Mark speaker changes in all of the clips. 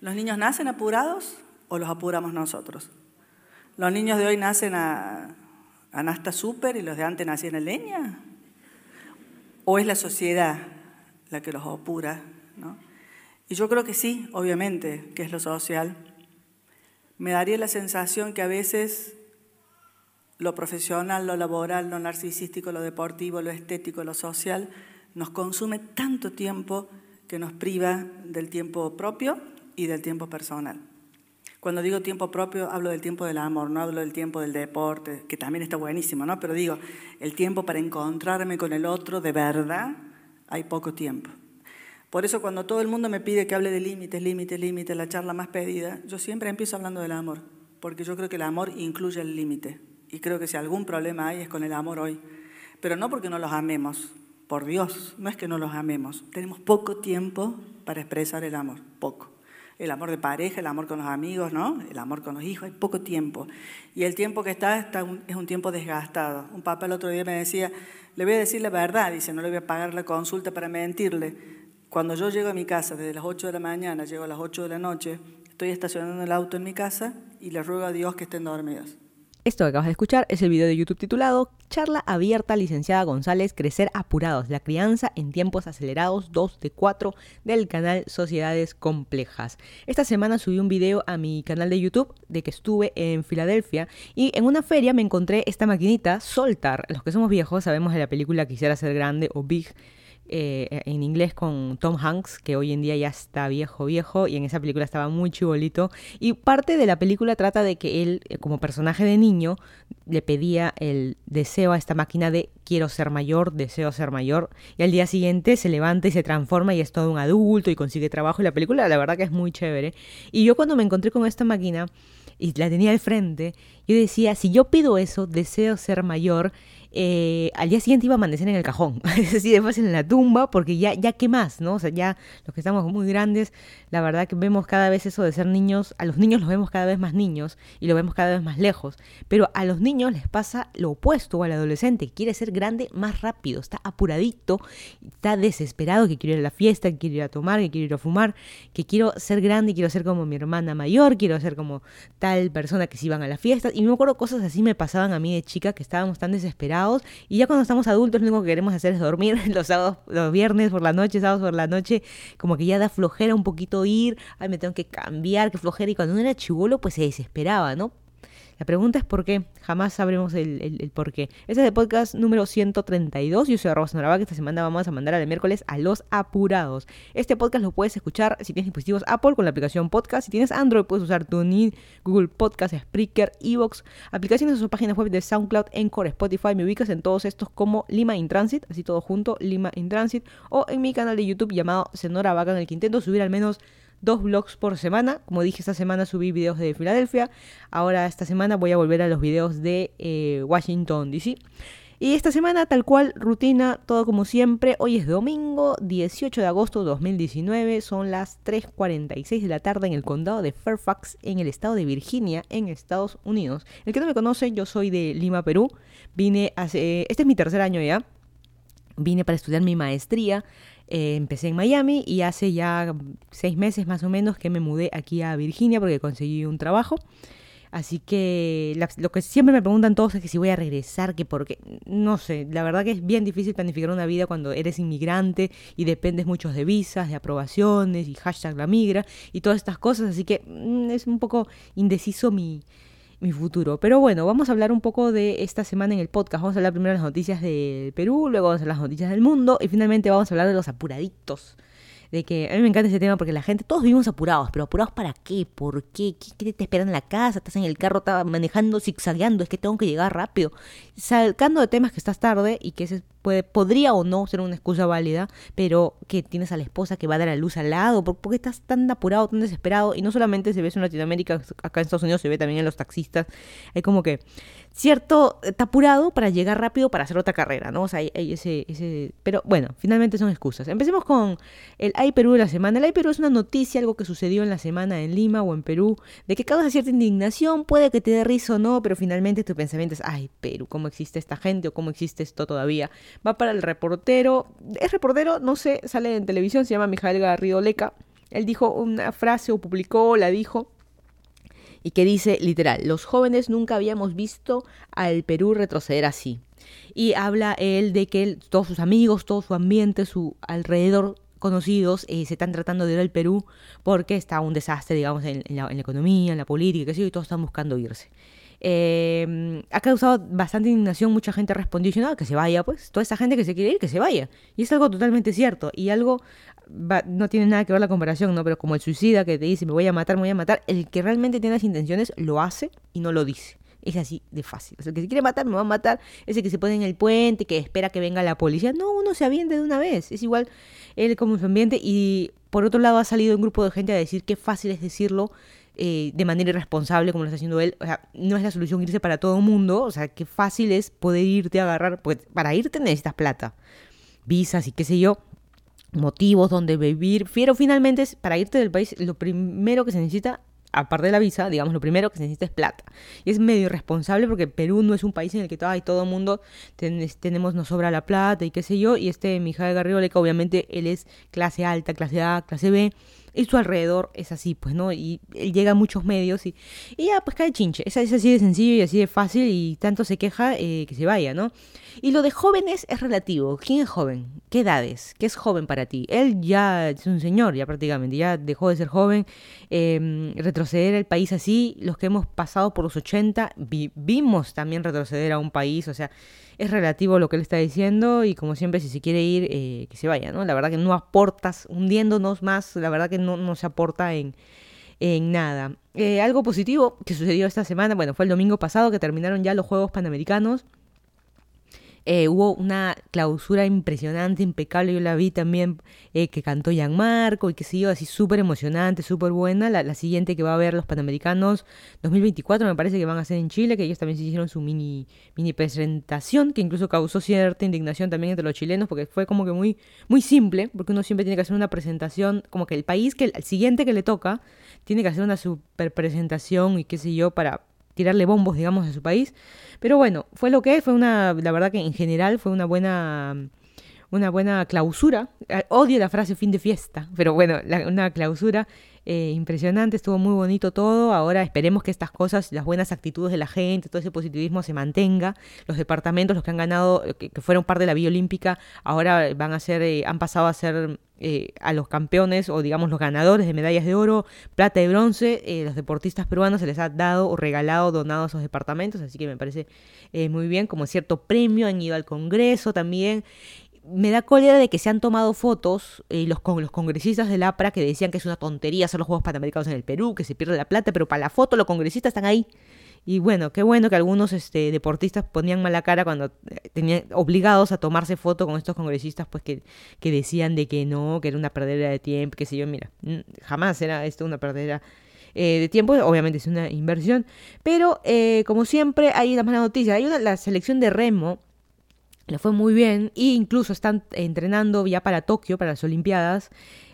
Speaker 1: ¿Los niños nacen apurados o los apuramos nosotros? ¿Los niños de hoy nacen a, a y los de antes nacían en leña? ¿O es la sociedad la que los apura? Y yo creo que sí, obviamente, que es lo social. Me daría la sensación que a veces lo profesional, lo laboral, lo narcisístico, lo deportivo, lo estético, lo social, nos consume tanto tiempo que nos priva del tiempo propio y del tiempo personal. Cuando digo tiempo propio, hablo del tiempo del amor, no hablo del tiempo del deporte, que también está buenísimo, ¿no? Pero digo, el tiempo para encontrarme con el otro de verdad, hay poco tiempo. Por eso cuando todo el mundo me pide que hable de límites, límites, límites, la charla más pedida, yo siempre empiezo hablando del amor, porque yo creo que el amor incluye el límite. Y creo que si algún problema hay es con el amor hoy. Pero no porque no los amemos, por Dios, no es que no los amemos. Tenemos poco tiempo para expresar el amor, poco. El amor de pareja, el amor con los amigos, ¿no? El amor con los hijos, hay poco tiempo. Y el tiempo que está, está es un tiempo desgastado. Un papá el otro día me decía, le voy a decir la verdad, dice, no le voy a pagar la consulta para mentirle. Cuando yo llego a mi casa desde las 8 de la mañana, llego a las 8 de la noche, estoy estacionando el auto en mi casa y le ruego a Dios que estén dormidos.
Speaker 2: Esto que acabas de escuchar es el video de YouTube titulado Charla abierta licenciada González, Crecer apurados, la crianza en tiempos acelerados 2 de 4 del canal Sociedades Complejas. Esta semana subí un video a mi canal de YouTube de que estuve en Filadelfia y en una feria me encontré esta maquinita Soltar. Los que somos viejos sabemos de la película Quisiera ser grande o Big eh, en inglés con Tom Hanks, que hoy en día ya está viejo, viejo, y en esa película estaba muy chibolito. Y parte de la película trata de que él, eh, como personaje de niño, le pedía el deseo a esta máquina de quiero ser mayor, deseo ser mayor, y al día siguiente se levanta y se transforma y es todo un adulto y consigue trabajo. Y la película, la verdad que es muy chévere. Y yo cuando me encontré con esta máquina y la tenía al frente, yo decía, si yo pido eso, deseo ser mayor, eh, al día siguiente iba a amanecer en el cajón, es decir, después en la tumba, porque ya, ya qué más, ¿no? O sea, ya los que estamos muy grandes, la verdad que vemos cada vez eso de ser niños, a los niños los vemos cada vez más niños y lo vemos cada vez más lejos, pero a los niños les pasa lo opuesto al adolescente, quiere ser grande más rápido, está apuradito, está desesperado, que quiere ir a la fiesta, que quiere ir a tomar, que quiere ir a fumar, que quiero ser grande, quiero ser como mi hermana mayor, quiero ser como tal persona que se iban a la fiesta, y me acuerdo cosas así me pasaban a mí de chica que estábamos tan desesperados y ya cuando estamos adultos lo único que queremos hacer es dormir los sábados, los viernes por la noche, sábados por la noche, como que ya da flojera un poquito ir, ay, me tengo que cambiar, qué flojera. Y cuando uno era chivolo, pues se desesperaba, ¿no? La pregunta es por qué. Jamás sabremos el, por qué. Este es el podcast número 132. Yo soy arroba que esta semana vamos a mandar al miércoles a los apurados. Este podcast lo puedes escuchar si tienes dispositivos Apple con la aplicación podcast. Si tienes Android puedes usar TuneIn, Google Podcast, Spreaker, Evox, aplicaciones de sus páginas web de SoundCloud, Encore, Spotify. Me ubicas en todos estos como Lima in Transit, así todo junto, Lima in Transit. O en mi canal de YouTube llamado Senora Vaca en el que intento subir al menos dos vlogs por semana. Como dije, esta semana subí videos de Filadelfia. Ahora esta semana voy a volver a los videos de eh, Washington, D.C. Y esta semana, tal cual, rutina, todo como siempre. Hoy es domingo, 18 de agosto de 2019. Son las 3.46 de la tarde en el condado de Fairfax, en el estado de Virginia, en Estados Unidos. El que no me conoce, yo soy de Lima, Perú. Vine hace... Este es mi tercer año ya. Vine para estudiar mi maestría eh, empecé en Miami y hace ya seis meses más o menos que me mudé aquí a Virginia porque conseguí un trabajo. Así que lo que siempre me preguntan todos es que si voy a regresar, que porque, no sé, la verdad que es bien difícil planificar una vida cuando eres inmigrante y dependes mucho de visas, de aprobaciones y hashtag la migra y todas estas cosas, así que mm, es un poco indeciso mi, mi futuro. Pero bueno, vamos a hablar un poco de esta semana en el podcast. Vamos a hablar primero de las noticias del Perú, luego vamos las noticias del mundo y finalmente vamos a hablar de los apuraditos. De que a mí me encanta ese tema porque la gente, todos vivimos apurados, pero apurados para qué, por qué, qué, te esperan en la casa, estás en el carro, estás manejando, zigzagueando, es que tengo que llegar rápido, sacando de temas que estás tarde y que ese podría o no ser una excusa válida, pero que tienes a la esposa que va a dar a luz al lado, ¿por, qué estás tan apurado, tan desesperado? Y no solamente se ve eso en Latinoamérica, acá en Estados Unidos se ve también en los taxistas, hay como que cierto, está apurado para llegar rápido para hacer otra carrera, ¿no? O sea, hay, ese, ese... Pero bueno, finalmente son excusas. Empecemos con el Ay Perú de la semana. El Ay Perú es una noticia, algo que sucedió en la semana en Lima o en Perú, de que causa cierta indignación, puede que te dé risa o no, pero finalmente tu pensamiento es, ay Perú, ¿cómo existe esta gente o cómo existe esto todavía? Va para el reportero, es reportero, no sé, sale en televisión, se llama Mijael Garrido Leca Él dijo una frase o publicó, la dijo, y que dice literal, los jóvenes nunca habíamos visto al Perú retroceder así. Y habla él de que todos sus amigos, todo su ambiente, su alrededor conocidos eh, se están tratando de ir al Perú porque está un desastre, digamos, en, la, economía, en la política, qué sé yo, y todos están buscando irse. Eh, ha causado bastante indignación, mucha gente respondió diciendo, que se vaya, pues, toda esa gente que se quiere ir, que se vaya. Y es algo totalmente cierto, y algo, no tiene nada que ver la comparación, ¿no? Pero como el suicida que te dice, me voy a matar, me voy a matar, el que realmente tiene las intenciones lo hace y no lo dice. Es así de fácil. O sea, el que se quiere matar, me va a matar. Ese que se pone en el puente, que espera que venga la policía. No, uno se aviente de una vez. Es igual él como su ambiente. Y por otro lado ha salido un grupo de gente a decir que fácil es decirlo eh, de manera irresponsable como lo está haciendo él. O sea, no es la solución irse para todo el mundo. O sea, qué fácil es poder irte a agarrar. Pues para irte necesitas plata. Visas y qué sé yo. Motivos donde vivir. Pero finalmente, para irte del país, lo primero que se necesita aparte de la visa, digamos, lo primero que se necesita es plata. Y es medio irresponsable porque Perú no es un país en el que todo, todo el mundo tenemos, nos sobra la plata y qué sé yo. Y este Mijael Garrigoleca, obviamente, él es clase alta, clase A, clase B. Y su alrededor es así, pues, ¿no? Y él llega a muchos medios y, ya, pues cae chinche. Es, es, así de sencillo y así de fácil y tanto se queja eh, que se vaya, ¿no? Y lo de jóvenes es relativo. ¿Quién es joven? ¿Qué edades? ¿Qué es joven para ti? Él ya es un señor, ya prácticamente, ya dejó de ser joven. Em, retroceder el país así, los que hemos pasado por los 80, vimos también retroceder a un país, o sea, es relativo lo que él está diciendo y como siempre, si se quiere ir, eh, que se vaya, ¿no? La verdad que no aportas, hundiéndonos más, la verdad que no, no se aporta en en nada. Eh, algo positivo que sucedió esta semana, bueno, fue el domingo pasado que terminaron ya los Juegos Panamericanos. Eh, hubo una clausura impresionante, impecable, yo la vi también eh, que cantó Gianmarco y que siguió así súper emocionante, súper buena. La, siguiente que va a ver los Panamericanos 2024 me parece que van a ser en Chile, que ellos también se hicieron su mini, mini presentación, que incluso causó cierta indignación también entre los chilenos, porque fue como que muy, muy simple, porque uno siempre tiene que hacer una presentación, como que el país que el siguiente que le toca tiene que hacer una super presentación y qué sé yo para tirarle bombos, digamos, a su país. Pero bueno, fue lo que fue una, la verdad que en general fue una buena, una buena clausura. Eh, odio la frase fin de fiesta, pero bueno, una clausura eh, impresionante, estuvo muy bonito todo. Ahora esperemos que estas cosas, las buenas actitudes de la gente, todo ese positivismo se mantenga. Los departamentos, los que han ganado, eh, que, fueron parte de la Vía Olímpica, ahora van a ser, eh, han pasado a ser a los campeones o digamos los ganadores de medallas de oro, plata y bronce. los deportistas peruanos se les ha dado o regalado, donado a esos departamentos, así que me parece muy bien. Como cierto premio han ido al Congreso también me da cólera de que se han tomado fotos eh, los, con los congresistas del APRA que decían que es una tontería hacer los Juegos Panamericanos en el Perú, que se pierde la plata, pero para la foto los congresistas están ahí. Y bueno, qué bueno que algunos este, deportistas ponían mala cara cuando eh, tenían obligados a tomarse foto con estos congresistas, pues que, que decían de que no, que era una perdera de tiempo, qué sé yo, mira, jamás era esto una perdera eh, de tiempo, obviamente es una inversión, pero como siempre hay una mala noticia, hay una, la selección de remo le fue muy bien e incluso están entrenando ya para Tokio, para las Olimpiadas,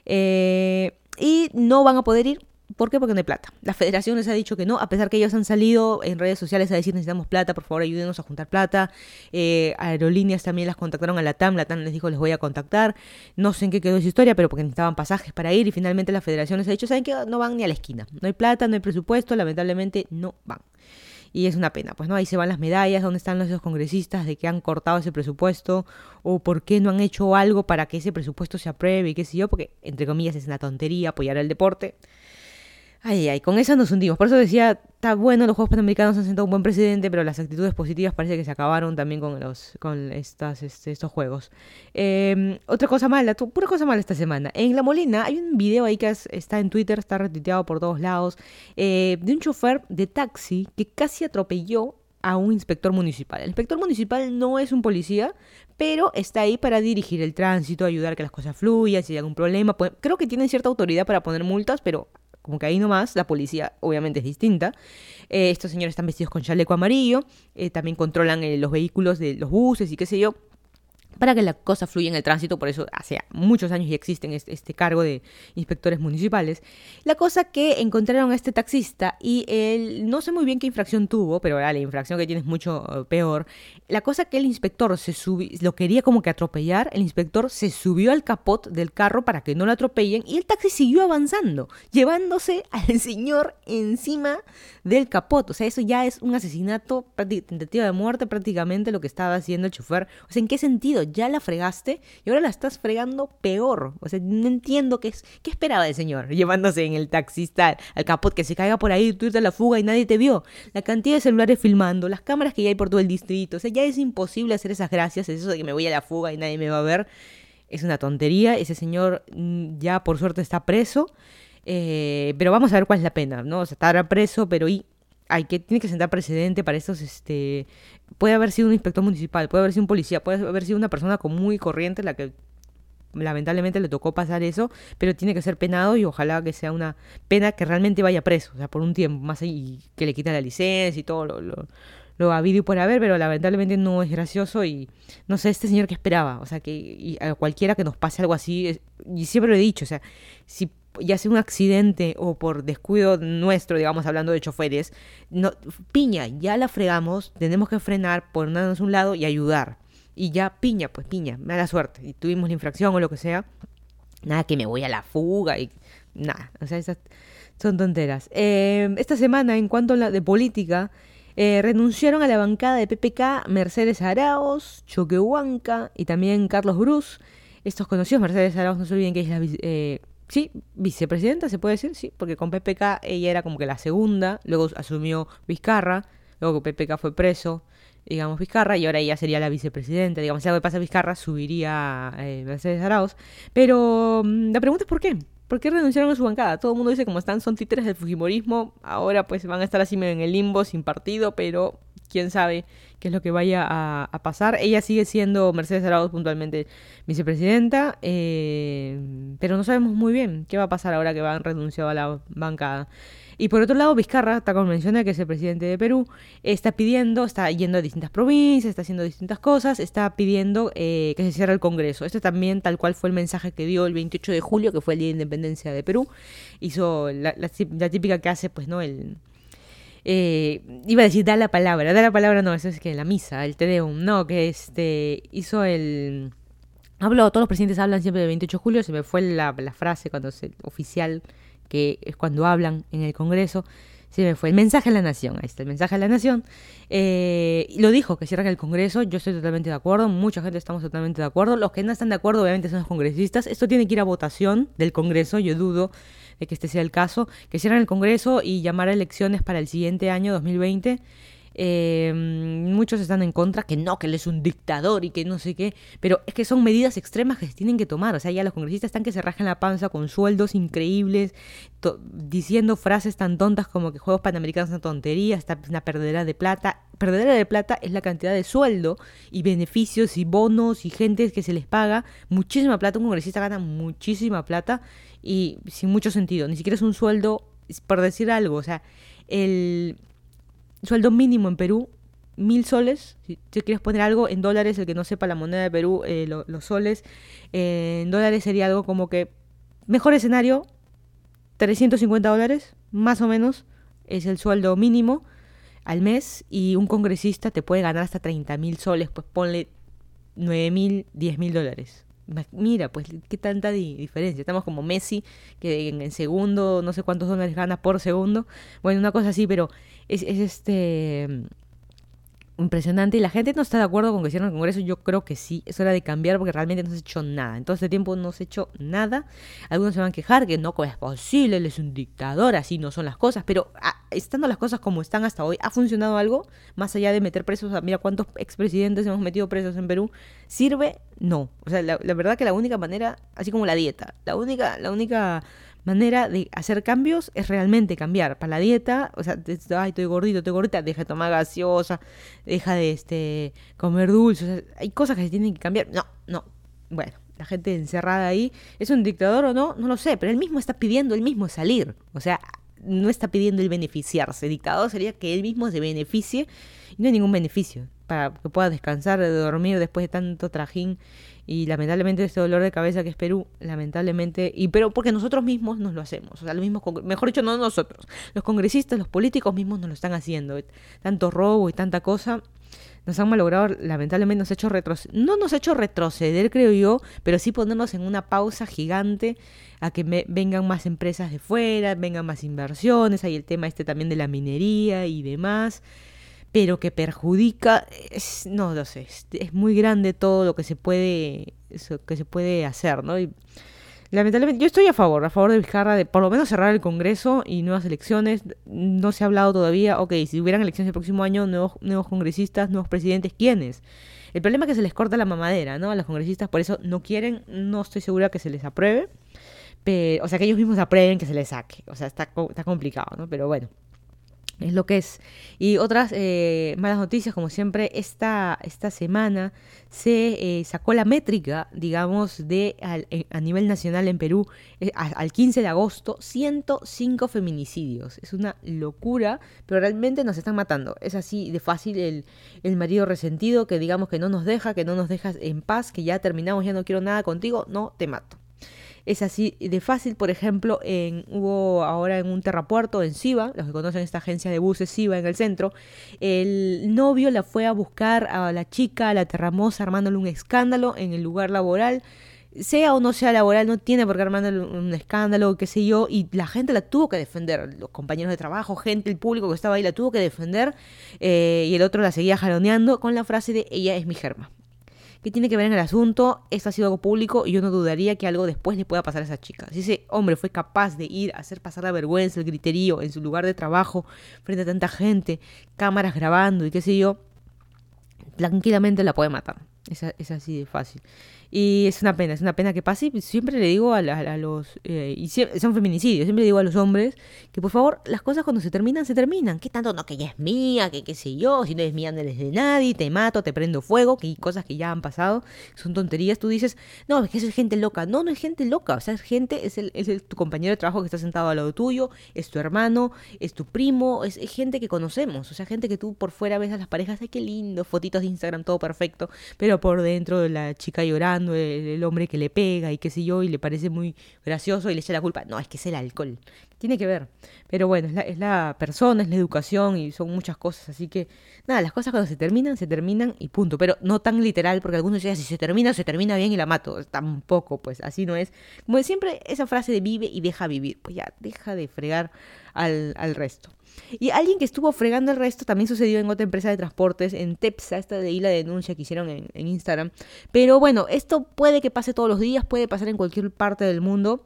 Speaker 2: eh, y no van a poder ir. ¿Por qué? Porque no hay plata. La federación les ha dicho que no, a pesar que ellos han salido en redes sociales a decir necesitamos plata, por favor ayúdenos a juntar plata. Eh, aerolíneas también las contactaron a la TAM, la TAM les dijo les voy a contactar. No sé en qué quedó esa historia, pero porque necesitaban pasajes para ir y finalmente la federación les ha dicho, ¿saben que No van ni a la esquina. No hay plata, no hay presupuesto, lamentablemente no van. Y es una pena, pues no, ahí se van las medallas, dónde están los congresistas de que han cortado ese presupuesto o por qué no han hecho algo para que ese presupuesto se apruebe y qué sé yo, porque entre comillas es una tontería apoyar el deporte. Ay, ay, con eso nos hundimos. Por eso decía, está bueno, los Juegos Panamericanos han sentado un buen presidente, pero las actitudes positivas parece que se acabaron también con los con estas, este, estos Juegos. Em, otra cosa mala, pura cosa mala esta semana. En La Molina hay un video ahí que está en Twitter, está retuiteado por todos lados, eh, de un chofer de taxi que casi atropelló a un inspector municipal. El inspector municipal no es un policía, pero está ahí para dirigir el tránsito, ayudar a que las cosas fluyan, si hay algún problema. creo que tiene cierta autoridad para poner multas, pero como que ahí nomás, la policía obviamente es distinta. Eh, estos señores están vestidos con chaleco amarillo, eh, también controlan eh, los vehículos de los buses y qué sé yo. Para que la cosa fluya en el tránsito, por eso hace muchos años ya existen este, cargo de inspectores municipales. La cosa que encontraron a este taxista y él, no sé muy bien qué infracción tuvo, pero la infracción que tiene es mucho eh, peor. La cosa que el inspector se subió, lo quería como que atropellar, el inspector se subió al capot del carro para que no lo atropellen y el taxi siguió avanzando, llevándose al señor encima del capot. O sea, eso ya es un asesinato, tentativa de muerte prácticamente lo que estaba haciendo el chofer. O sea, ¿en qué sentido? Ya la fregaste y ahora la estás fregando peor. O sea, no entiendo qué es. ¿Qué esperaba el señor llevándose en el taxista al capot que se caiga por ahí, tú a la fuga y nadie te vio? La cantidad de celulares filmando, las cámaras que ya hay por todo el distrito. O sea, ya es imposible hacer esas gracias, eso de que me voy a la fuga y nadie me va a ver. Es una tontería. Ese señor mm, ya por suerte está preso. Eh, pero vamos a ver cuál es la pena, ¿no? O sea, estará preso, pero y hay que, tiene que sentar precedente para estos, este, puede haber sido un inspector municipal, puede haber sido un policía, puede haber sido una persona común muy corriente la que lamentablemente le tocó pasar eso, pero tiene que ser penado y ojalá que sea una pena que realmente vaya preso, o sea, por un tiempo más y que le quita la licencia y todo lo, lo, lo habido y por haber, pero lamentablemente no es gracioso y no sé, este señor que esperaba, o sea, que a cualquiera que nos pase algo así, y siempre lo he dicho, o sea, si ya sea un accidente o por descuido nuestro, digamos, hablando de choferes, no, piña, ya la fregamos, tenemos que frenar, ponernos a un lado y ayudar. Y ya piña, pues piña, mala suerte. Y tuvimos la infracción o lo que sea. Nada que me voy a la fuga y nada. O sea, esas son tonteras. Eh, esta semana, en cuanto a la de política, eh, renunciaron a la bancada de PPK Mercedes Araos, Choquehuanca y también Carlos Bruce. Estos conocidos, Mercedes Araos, no se olviden que es la eh, Sí, vicepresidenta, se puede decir, sí, porque con PPK ella era como que la segunda, luego asumió Vizcarra, luego PPK fue preso, digamos, Vizcarra, y ahora ella sería la vicepresidenta, digamos, si algo pasa a Vizcarra, subiría eh, Mercedes Arauz. Pero mm, la pregunta es ¿por qué? ¿Por qué renunciaron a su bancada? Todo el mundo dice como están, son títeres del Fujimorismo, ahora pues van a estar así en el limbo, sin partido, pero quién sabe qué es lo que vaya a, pasar. Ella sigue siendo Mercedes Arauz puntualmente vicepresidenta, eh, pero no sabemos muy bien qué va a pasar ahora que van renunciado a la bancada. Y por otro lado, Vizcarra, está como menciona, que es el presidente de Perú, está pidiendo, está yendo a distintas provincias, está haciendo distintas cosas, está pidiendo eh, que se cierre el Congreso. Esto también tal cual fue el mensaje que dio el 28 de julio, que fue el Día de Independencia de Perú. Hizo la, la típica que hace, pues, ¿no? El, eh, iba a decir da la palabra, da la palabra no, eso es que la misa, el Te Deum, no, que este hizo el... Habló, todos los presidentes hablan siempre del 28 de julio, se me fue la, frase cuando se, oficial, que es cuando hablan en el Congreso, se me fue el mensaje a la nación, ahí está el mensaje a la nación. Eh, lo dijo, que cierran el Congreso, yo estoy totalmente de acuerdo, mucha gente estamos totalmente de acuerdo, los que no están de acuerdo obviamente son los congresistas, esto tiene que ir a votación del Congreso, yo dudo de que este sea el caso, que cierran el Congreso y llamar a elecciones para el siguiente año 2020. Eh, muchos están en contra, que no, que él es un dictador y que no sé qué, pero es que son medidas extremas que se tienen que tomar. O sea, ya los congresistas están que se rajan la panza con sueldos increíbles, diciendo frases tan tontas como que Juegos Panamericanos son tontería, está una perdedera de plata. Perdedera de plata es la cantidad de sueldo y beneficios y bonos y gente que se les paga muchísima plata. Un congresista gana muchísima plata y sin mucho sentido. Ni siquiera es un sueldo, por decir algo, o sea, el sueldo mínimo en Perú, mil soles. Si, quieres poner algo en dólares, el que no sepa la moneda de Perú, eh, los soles, eh, en dólares sería algo como que, mejor escenario, 350 dólares, más o menos, es el sueldo mínimo al mes y un congresista te puede ganar hasta 30 mil soles, pues ponle 9 mil, 10 mil dólares. Mira, pues qué tanta diferencia. Estamos como Messi, que en, segundo, no sé cuántos dólares gana por segundo. Bueno, una cosa así, pero es, es este impresionante y la gente no está de acuerdo con que cierren el Congreso. Yo creo que sí, es hora de cambiar porque realmente no se ha hecho nada. En todo este tiempo no se ha hecho nada. Algunos se van a quejar que no es posible, él es un dictador, así no son las cosas. Pero ah, estando las cosas como están hasta hoy, ¿ha funcionado algo? Más allá de meter presos, mira cuántos expresidentes hemos metido presos en Perú. ¿Sirve? No. O sea, la, la verdad que la única manera, así como la dieta, la única, la única manera de hacer cambios es realmente cambiar. Para la dieta, o sea, ay, estoy gordito, estoy gordita, deja de tomar gaseosa, deja de este comer dulces. hay cosas que se tienen que cambiar. No, no. Bueno, la gente encerrada ahí, ¿es un dictador o no? No lo sé, pero él mismo está pidiendo él mismo salir. O sea, no está pidiendo el beneficiarse. dictador sería que él mismo se beneficie y no hay ningún beneficio. para que puedas descansar, de dormir después de tanto trajín y lamentablemente este dolor de cabeza que es Perú, lamentablemente, y pero porque nosotros mismos nos lo hacemos, o sea, los mismos, mejor dicho, no nosotros, los congresistas, los políticos mismos nos lo están haciendo, tanto robo y tanta cosa, nos han malogrado, lamentablemente nos ha hecho retroceder, no nos ha hecho retroceder, creo yo, pero sí ponernos en una pausa gigante a que vengan más empresas de fuera, vengan más inversiones, hay el tema este también de la minería y demás pero que perjudica, no lo sé, es, muy grande todo lo que se puede, que se puede hacer, ¿no? Y, lamentablemente, yo estoy a favor, a favor de Vizcarra de por lo menos cerrar el Congreso y nuevas elecciones. No se ha hablado todavía, ok, si hubieran elecciones el próximo año, nuevos, nuevos congresistas, nuevos presidentes, ¿quiénes? El problema es que se les corta la mamadera, ¿no? A los congresistas por eso no quieren, no estoy segura que se les apruebe. O sea, que ellos mismos aprueben que se les saque. O sea, está, está complicado, ¿no? Pero bueno es lo que es. Y otras eh, malas noticias, como siempre, esta, esta semana se eh, sacó la métrica, digamos, de eh, a nivel nacional en Perú, al 15 de agosto, 105 feminicidios. Es una locura, pero realmente nos están matando. Es así de fácil el, el marido resentido que digamos que no nos deja, que no nos dejas en paz, que ya terminamos, ya no quiero nada contigo, no, te mato es así de fácil. Por ejemplo, en, hubo ahora en un terrapuerto en Siva, los que conocen esta agencia de buses Siva en el centro, el novio la fue a buscar a la chica, a la terramosa, armándole un escándalo en el lugar laboral sea o no sea laboral, no tiene por qué armándole un escándalo, qué sé yo, y la gente la tuvo que defender, los compañeros de trabajo, gente, el público que estaba ahí la tuvo que defender, eh, y el otro la seguía jaloneando con la frase de ella es mi germa. ¿Qué tiene que ver en el asunto? Esto ha sido algo público y yo no dudaría que algo después le pueda pasar a esa chica. Si ese hombre fue capaz de ir a hacer pasar la vergüenza, el griterío en su lugar de trabajo, frente a tanta gente, cámaras grabando y qué sé yo, tranquilamente la puede matar. Es, es así de fácil. Y es una pena, es una pena que pase. Siempre le digo a, los... Eh, y son feminicidios, siempre le digo a los hombres que por favor las cosas cuando se terminan, se terminan. ¿Qué tanto? No, que ya es mía, que qué sé yo, si no es mía no eres de nadie, te mato, te prendo fuego, que hay cosas que ya han pasado, son tonterías. Tú dices, no, es que eso es gente loca. No, no es gente loca, o sea, es gente, es, el, es tu compañero de trabajo que está sentado al lado tuyo, es tu hermano, es tu primo, es, gente que conocemos, o sea, gente que tú por fuera ves a las parejas, ay, qué lindo, fotitos de Instagram, todo perfecto, pero por dentro de la chica llorando el, hombre que le pega y qué sé yo, y le parece muy gracioso y le echa la culpa. No, es que es el alcohol. Tiene que ver. Pero bueno, es la, es la persona, es la educación y son muchas cosas. Así que, nada, las cosas cuando se terminan, se terminan y punto. Pero no tan literal, porque algunos dicen, si se termina, se termina bien y la mato. Tampoco, pues así no es. Como siempre, esa frase de vive y deja vivir. Pues ya, deja de fregar al, al resto. Y alguien que estuvo fregando el resto también sucedió en otra empresa de transportes, en Tepsa, esta de ahí la denuncia que hicieron en, Instagram. Pero bueno, esto puede que pase todos los días, puede pasar en cualquier parte del mundo.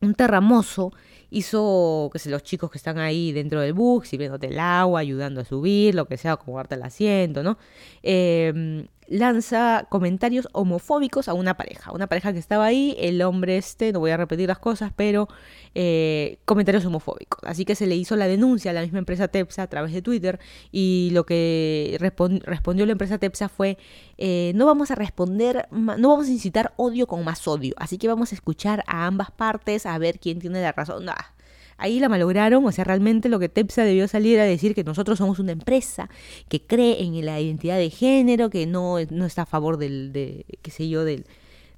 Speaker 2: Un terramoso hizo, que sé, los chicos que están ahí dentro del bus, sirviéndote el agua, ayudando a subir, lo que sea, acomodarte el asiento, ¿no? Eh, lanza comentarios homofóbicos a una pareja, una pareja que estaba ahí, el hombre este, no voy a repetir las cosas, pero eh, comentarios homofóbicos. Así que se le hizo la denuncia a la misma empresa Tepsa a través de Twitter y lo que respondió la empresa Tepsa fue, eh, no vamos a responder, no vamos a incitar odio con más odio, así que vamos a escuchar a ambas partes a ver quién tiene la razón. Ahí la malograron, o sea, realmente lo que TEPSA debió salir a decir que nosotros somos una empresa que cree en la identidad de género, que no, no está a favor del, de, qué sé yo, del,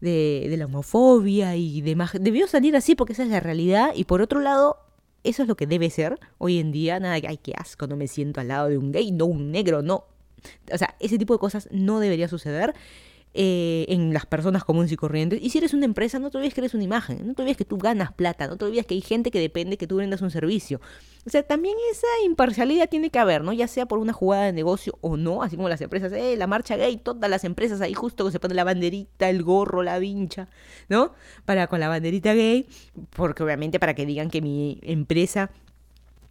Speaker 2: de, de la homofobia y demás. Debió salir así porque esa es la realidad y por otro lado, eso es lo que debe ser hoy en día. Nada que, ay, qué asco, no me siento al lado de un gay, no un negro, no. O sea, ese tipo de cosas no debería suceder. Eh, en las personas comunes y corrientes. Y si eres una empresa, no te olvides que eres una imagen, no te olvides que tú ganas plata, no te olvides que hay gente que depende que tú brindas un servicio. O sea, también esa imparcialidad tiene que haber, ¿no? Ya sea por una jugada de negocio o no, así como las empresas, eh, la marcha gay, todas las empresas ahí justo que se pone la banderita, el gorro, la vincha, ¿no? Para con la banderita gay, porque obviamente para que digan que mi empresa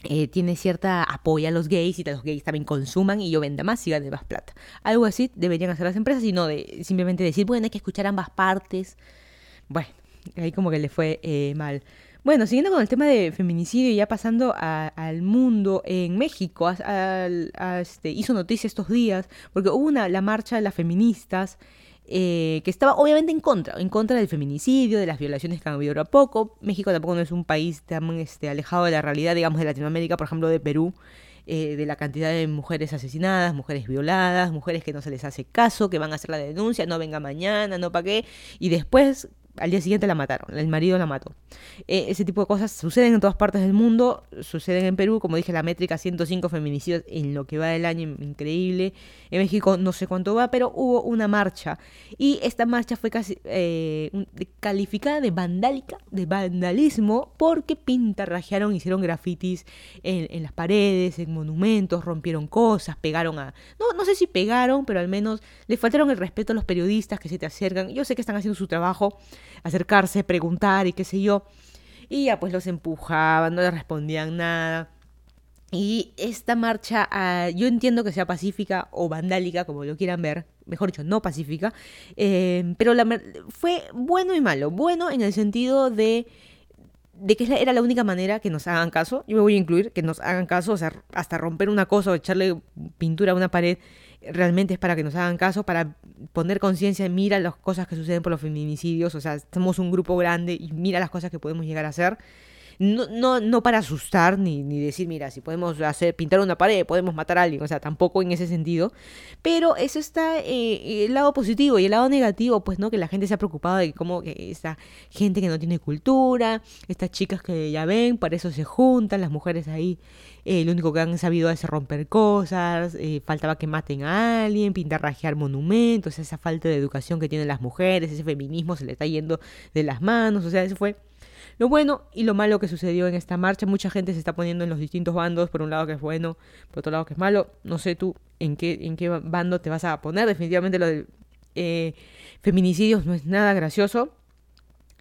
Speaker 2: eh, tiene cierta apoyo a los gays y los gays también consuman y yo venda más y gane más plata. Algo así deberían hacer las empresas y no de simplemente decir, bueno, hay que escuchar ambas partes. Bueno, ahí como que le fue eh, mal. Bueno, siguiendo con el tema de feminicidio y ya pasando al mundo, en México este, hizo noticia estos días porque hubo una, la marcha de las feministas eh, que estaba obviamente en contra, en contra del feminicidio, de las violaciones que han habido a poco. México tampoco no es un país tan este, alejado de la realidad, digamos, de Latinoamérica, por ejemplo, de Perú. eh, de la cantidad de mujeres asesinadas, mujeres violadas, mujeres que no se les hace caso, que van a hacer la denuncia, no venga mañana, no pa' qué, y después al día siguiente la mataron, el marido la mató. Eh, ese tipo de cosas suceden en todas partes del mundo, suceden en Perú, como dije, la métrica 105 feminicidios en lo que va del año, increíble. En México no sé cuánto va, pero hubo una marcha y esta marcha fue casi eh, calificada de vandálica, de vandalismo, porque pintarrajearon, hicieron grafitis en, las paredes, en monumentos, rompieron cosas, pegaron a... No, no sé si pegaron, pero al menos les faltaron el respeto a los periodistas que se te acercan. Yo sé que están haciendo su trabajo acercarse, preguntar y qué sé yo. Y ya pues los empujaban, no les respondían nada. Y esta marcha, ah, yo entiendo que sea pacífica o vandálica, como lo quieran ver, mejor dicho, no pacífica, eh, pero la, fue bueno y malo. Bueno en el sentido de, de que era la única manera que nos hagan caso. Yo me voy a incluir que nos hagan caso, o sea, hasta romper una cosa o echarle pintura a una pared realmente es para que nos hagan caso, para poner conciencia, mira las cosas que suceden por los feminicidios, o sea, somos un grupo grande y mira las cosas que podemos llegar a hacer. No, no, no para asustar ni, ni decir, mira, si podemos hacer pintar una pared, podemos matar a alguien, o sea, tampoco en ese sentido. Pero eso está eh, el lado positivo y el lado negativo, pues, ¿no? Que la gente se ha preocupado de cómo esta gente que no tiene cultura, estas chicas que ya ven, para eso se juntan, las mujeres ahí eh, lo único que han sabido es romper cosas, eh, faltaba que maten a alguien, pintar, rajear monumentos, esa falta de educación que tienen las mujeres, ese feminismo se le está yendo de las manos, o sea, eso fue lo bueno y lo malo que sucedió en esta marcha. Mucha gente se está poniendo en los distintos bandos, por un lado que es bueno, por otro lado que es malo. No sé tú en qué, en qué bando te vas a poner. Definitivamente lo de eh, feminicidios no es nada gracioso.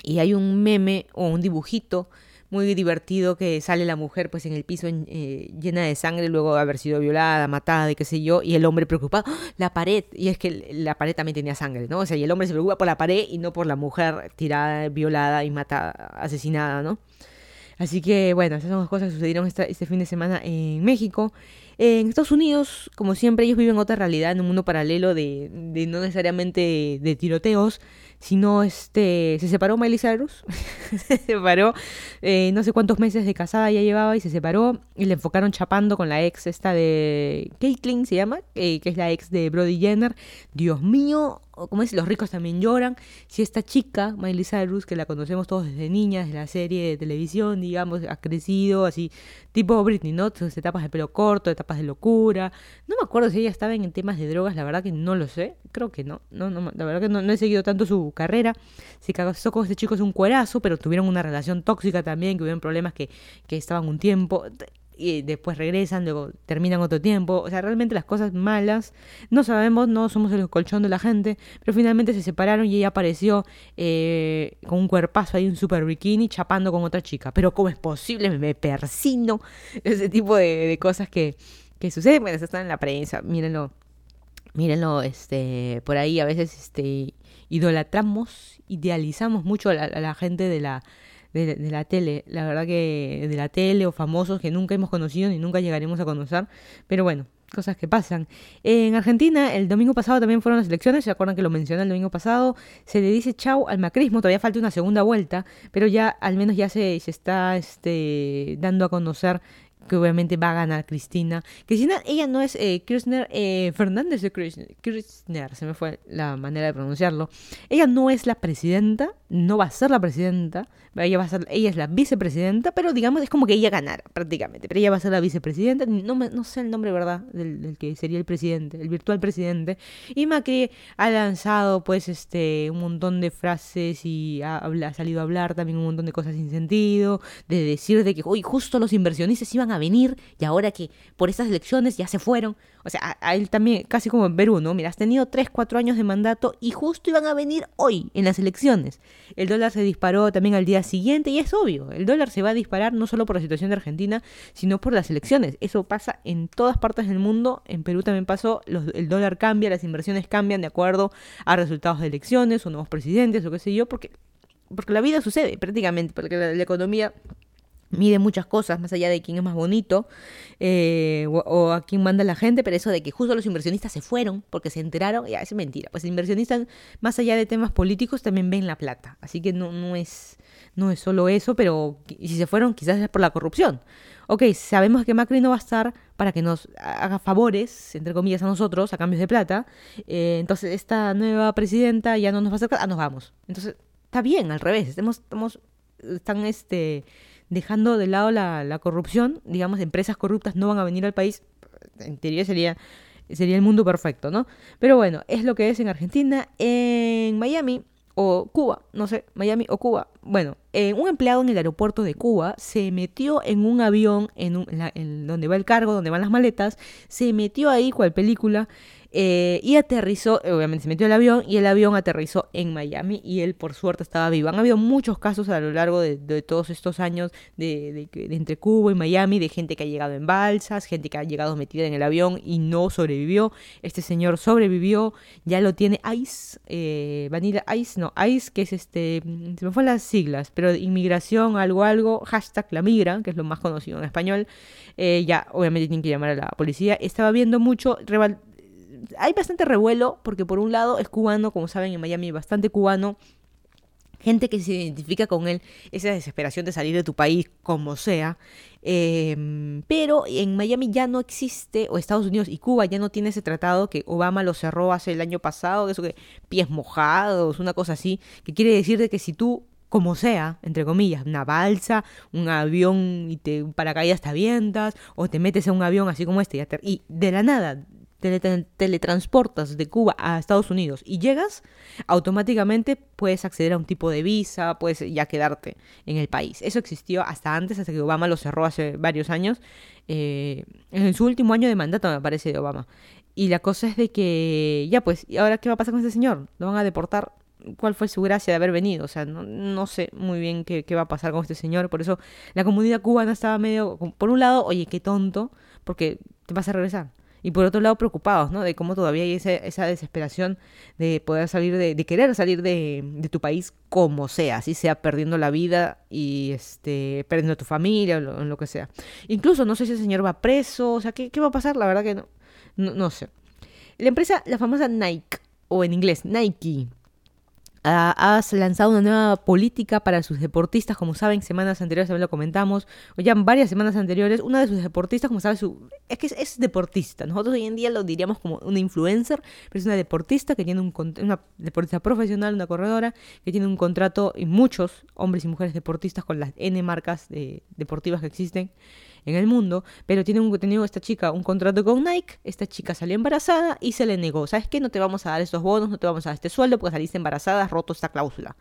Speaker 2: Y hay un meme o un dibujito muy divertido que sale la mujer pues en el piso eh, llena de sangre luego de haber sido violada, matada y qué sé yo, y el hombre preocupado, ¡Ah! la pared, y es que la pared también tenía sangre, ¿no? O sea, y el hombre se preocupa por la pared y no por la mujer tirada, violada y matada, asesinada, ¿no? Así que bueno, esas son las cosas que sucedieron este fin de semana en México. En Estados Unidos, como siempre, ellos viven otra realidad, en un mundo paralelo de, de no necesariamente de tiroteos, sino este, se separó Miley Cyrus, se separó, eh, no sé cuántos meses de casada ya llevaba y se separó y le enfocaron chapando con la ex esta de Caitlyn, se llama, eh, que es la ex de Brody Jenner. Dios mío, como es, los ricos también lloran. Si esta chica, Miley Cyrus, que la conocemos todos desde niña, desde la serie de televisión, digamos, ha crecido así, tipo Britney, ¿no? Sus etapas de pelo corto, etapas de locura. No me acuerdo si ella estaba en temas de drogas, la verdad que no lo sé. Creo que no. no, la verdad que no, he seguido tanto su carrera. Se casó con este chico es un cuerazo, pero tuvieron una relación tóxica también, que hubieron problemas que, que estaban un tiempo y después regresan, luego terminan otro tiempo. O sea, realmente las cosas malas, no sabemos, no somos el colchón de la gente, pero finalmente se separaron y ella apareció eh, con un cuerpazo ahí, un super bikini, chapando con otra chica. Pero ¿cómo es posible? Me persino. Ese tipo de, cosas que, que suceden, bueno, están en la prensa, mírenlo. Mírenlo, este, por ahí a veces este, idolatramos, idealizamos mucho a la gente de la, de, la tele, la verdad que de la tele o famosos que nunca hemos conocido ni nunca llegaremos a conocer, pero bueno, cosas que pasan. En Argentina, el domingo pasado también fueron las elecciones, ¿se acuerdan que lo mencioné el domingo pasado? Se le dice chau al macrismo, todavía falta una segunda vuelta, pero ya al menos ya se, se está este, dando a conocer que obviamente va a ganar Cristina. Cristina, ella no es eh, Kirchner, eh, Fernández de Kirchner, se me fue la manera de pronunciarlo. Ella no es la presidenta, no va a ser la presidenta, ella, va a ser, ella es la vicepresidenta, pero digamos es como que ella ganara prácticamente, pero ella va a ser la vicepresidenta, no, no sé el nombre, ¿verdad?, del, que sería el presidente, el virtual presidente. Y Macri ha lanzado pues este un montón de frases y ha, ha salido a hablar también un montón de cosas sin sentido, de decir de que hoy justo los inversionistas iban a venir y ahora que por estas elecciones ya se fueron. O sea, a, él también, casi como en Perú, ¿no? Mira, has tenido 3, 4 años de mandato y justo iban a venir hoy en las elecciones. El dólar se disparó también al día siguiente y es obvio, el dólar se va a disparar no solo por la situación de Argentina, sino por las elecciones. Eso pasa en todas partes del mundo, en Perú también pasó, el dólar cambia, las inversiones cambian de acuerdo a resultados de elecciones o nuevos presidentes o qué sé yo, porque, porque la vida sucede prácticamente, porque la economía mide muchas cosas, más allá de quién es más bonito eh, o, a quién manda la gente, pero eso de que justo los inversionistas se fueron porque se enteraron, ya es mentira. Pues el inversionista, más allá de temas políticos, también ven la plata. Así que no, no, es, no es solo eso, pero si se fueron, quizás es por la corrupción. Ok, sabemos que Macri no va a estar para que nos haga favores, entre comillas, a nosotros, a cambios de plata. Eh, entonces, esta nueva presidenta ya no nos va a hacer ah, nos vamos. Entonces, está bien, al revés. Estamos, estamos, están este dejando de lado la, corrupción, digamos, empresas corruptas no van a venir al país, en teoría sería, sería el mundo perfecto, ¿no? Pero bueno, es lo que es en Argentina, en Miami o Cuba, no sé, Miami o Cuba. Bueno, eh, un empleado en el aeropuerto de Cuba se metió en un avión, en, donde va el cargo, donde van las maletas, se metió ahí cual película eh, y aterrizó, obviamente se metió el avión y el avión aterrizó en Miami y él por suerte estaba vivo. Han habido muchos casos a lo largo de, todos estos años de, entre Cuba y Miami de gente que ha llegado en balsas, gente que ha llegado metida en el avión y no sobrevivió. Este señor sobrevivió, ya lo tiene ICE, eh, Vanilla ICE, no, ICE que es este, se me fue las siglas, pero inmigración, algo, algo, hashtag la migra, que es lo más conocido en español. Eh, ya obviamente tienen que llamar a la policía. Estaba viendo mucho hay bastante revuelo porque por un lado es cubano, como saben en Miami bastante cubano, gente que se identifica con él, esa desesperación de salir de tu país como sea. Em, pero en Miami ya no existe, o Estados Unidos y Cuba ya no tiene ese tratado que Obama lo cerró hace el año pasado, eso que pies mojados, una cosa así, que quiere decir de que si tú como sea, entre comillas, una balsa, un avión y te paracaídas te avientas, o te metes en un avión así como este y de la nada teletransportas de Cuba a Estados Unidos y llegas, automáticamente puedes acceder a un tipo de visa, puedes ya quedarte en el país. Eso existió hasta antes, hasta que Obama lo cerró hace varios años, eh, en su último año de mandato me parece de Obama. Y la cosa es de que, ya pues, ¿y ahora qué va a pasar con este señor? ¿Lo van a deportar? ¿Cuál fue su gracia de haber venido? O sea, no, sé muy bien qué, va a pasar con este señor. Por eso la comunidad cubana estaba medio, por un lado, oye, qué tonto, porque te vas a regresar y por otro lado preocupados, ¿no? De cómo todavía hay esa, desesperación de poder salir, de, de querer salir de, de, tu país como sea, así sea perdiendo la vida y este, perdiendo tu familia o lo, que sea. Incluso no sé si el señor va preso, o sea, ¿qué, qué va a pasar? La verdad que no, no, no sé. La empresa, la famosa Nike, o en inglés Nike, has lanzado una nueva política para sus deportistas, como saben, semanas anteriores también lo comentamos, o ya varias semanas anteriores, una de sus deportistas, como saben, su, es que es, deportista, nosotros hoy en día lo diríamos como una influencer, pero es una deportista que tiene un, una deportista profesional, una corredora, que tiene un contrato, y muchos hombres y mujeres deportistas con las N marcas de, deportivas que existen, en el mundo, pero tiene un, tenido esta chica un contrato con Nike, esta chica salió embarazada y se le negó, ¿sabes qué? No te vamos a dar estos bonos, no te vamos a dar este sueldo porque saliste embarazada, has roto esta cláusula.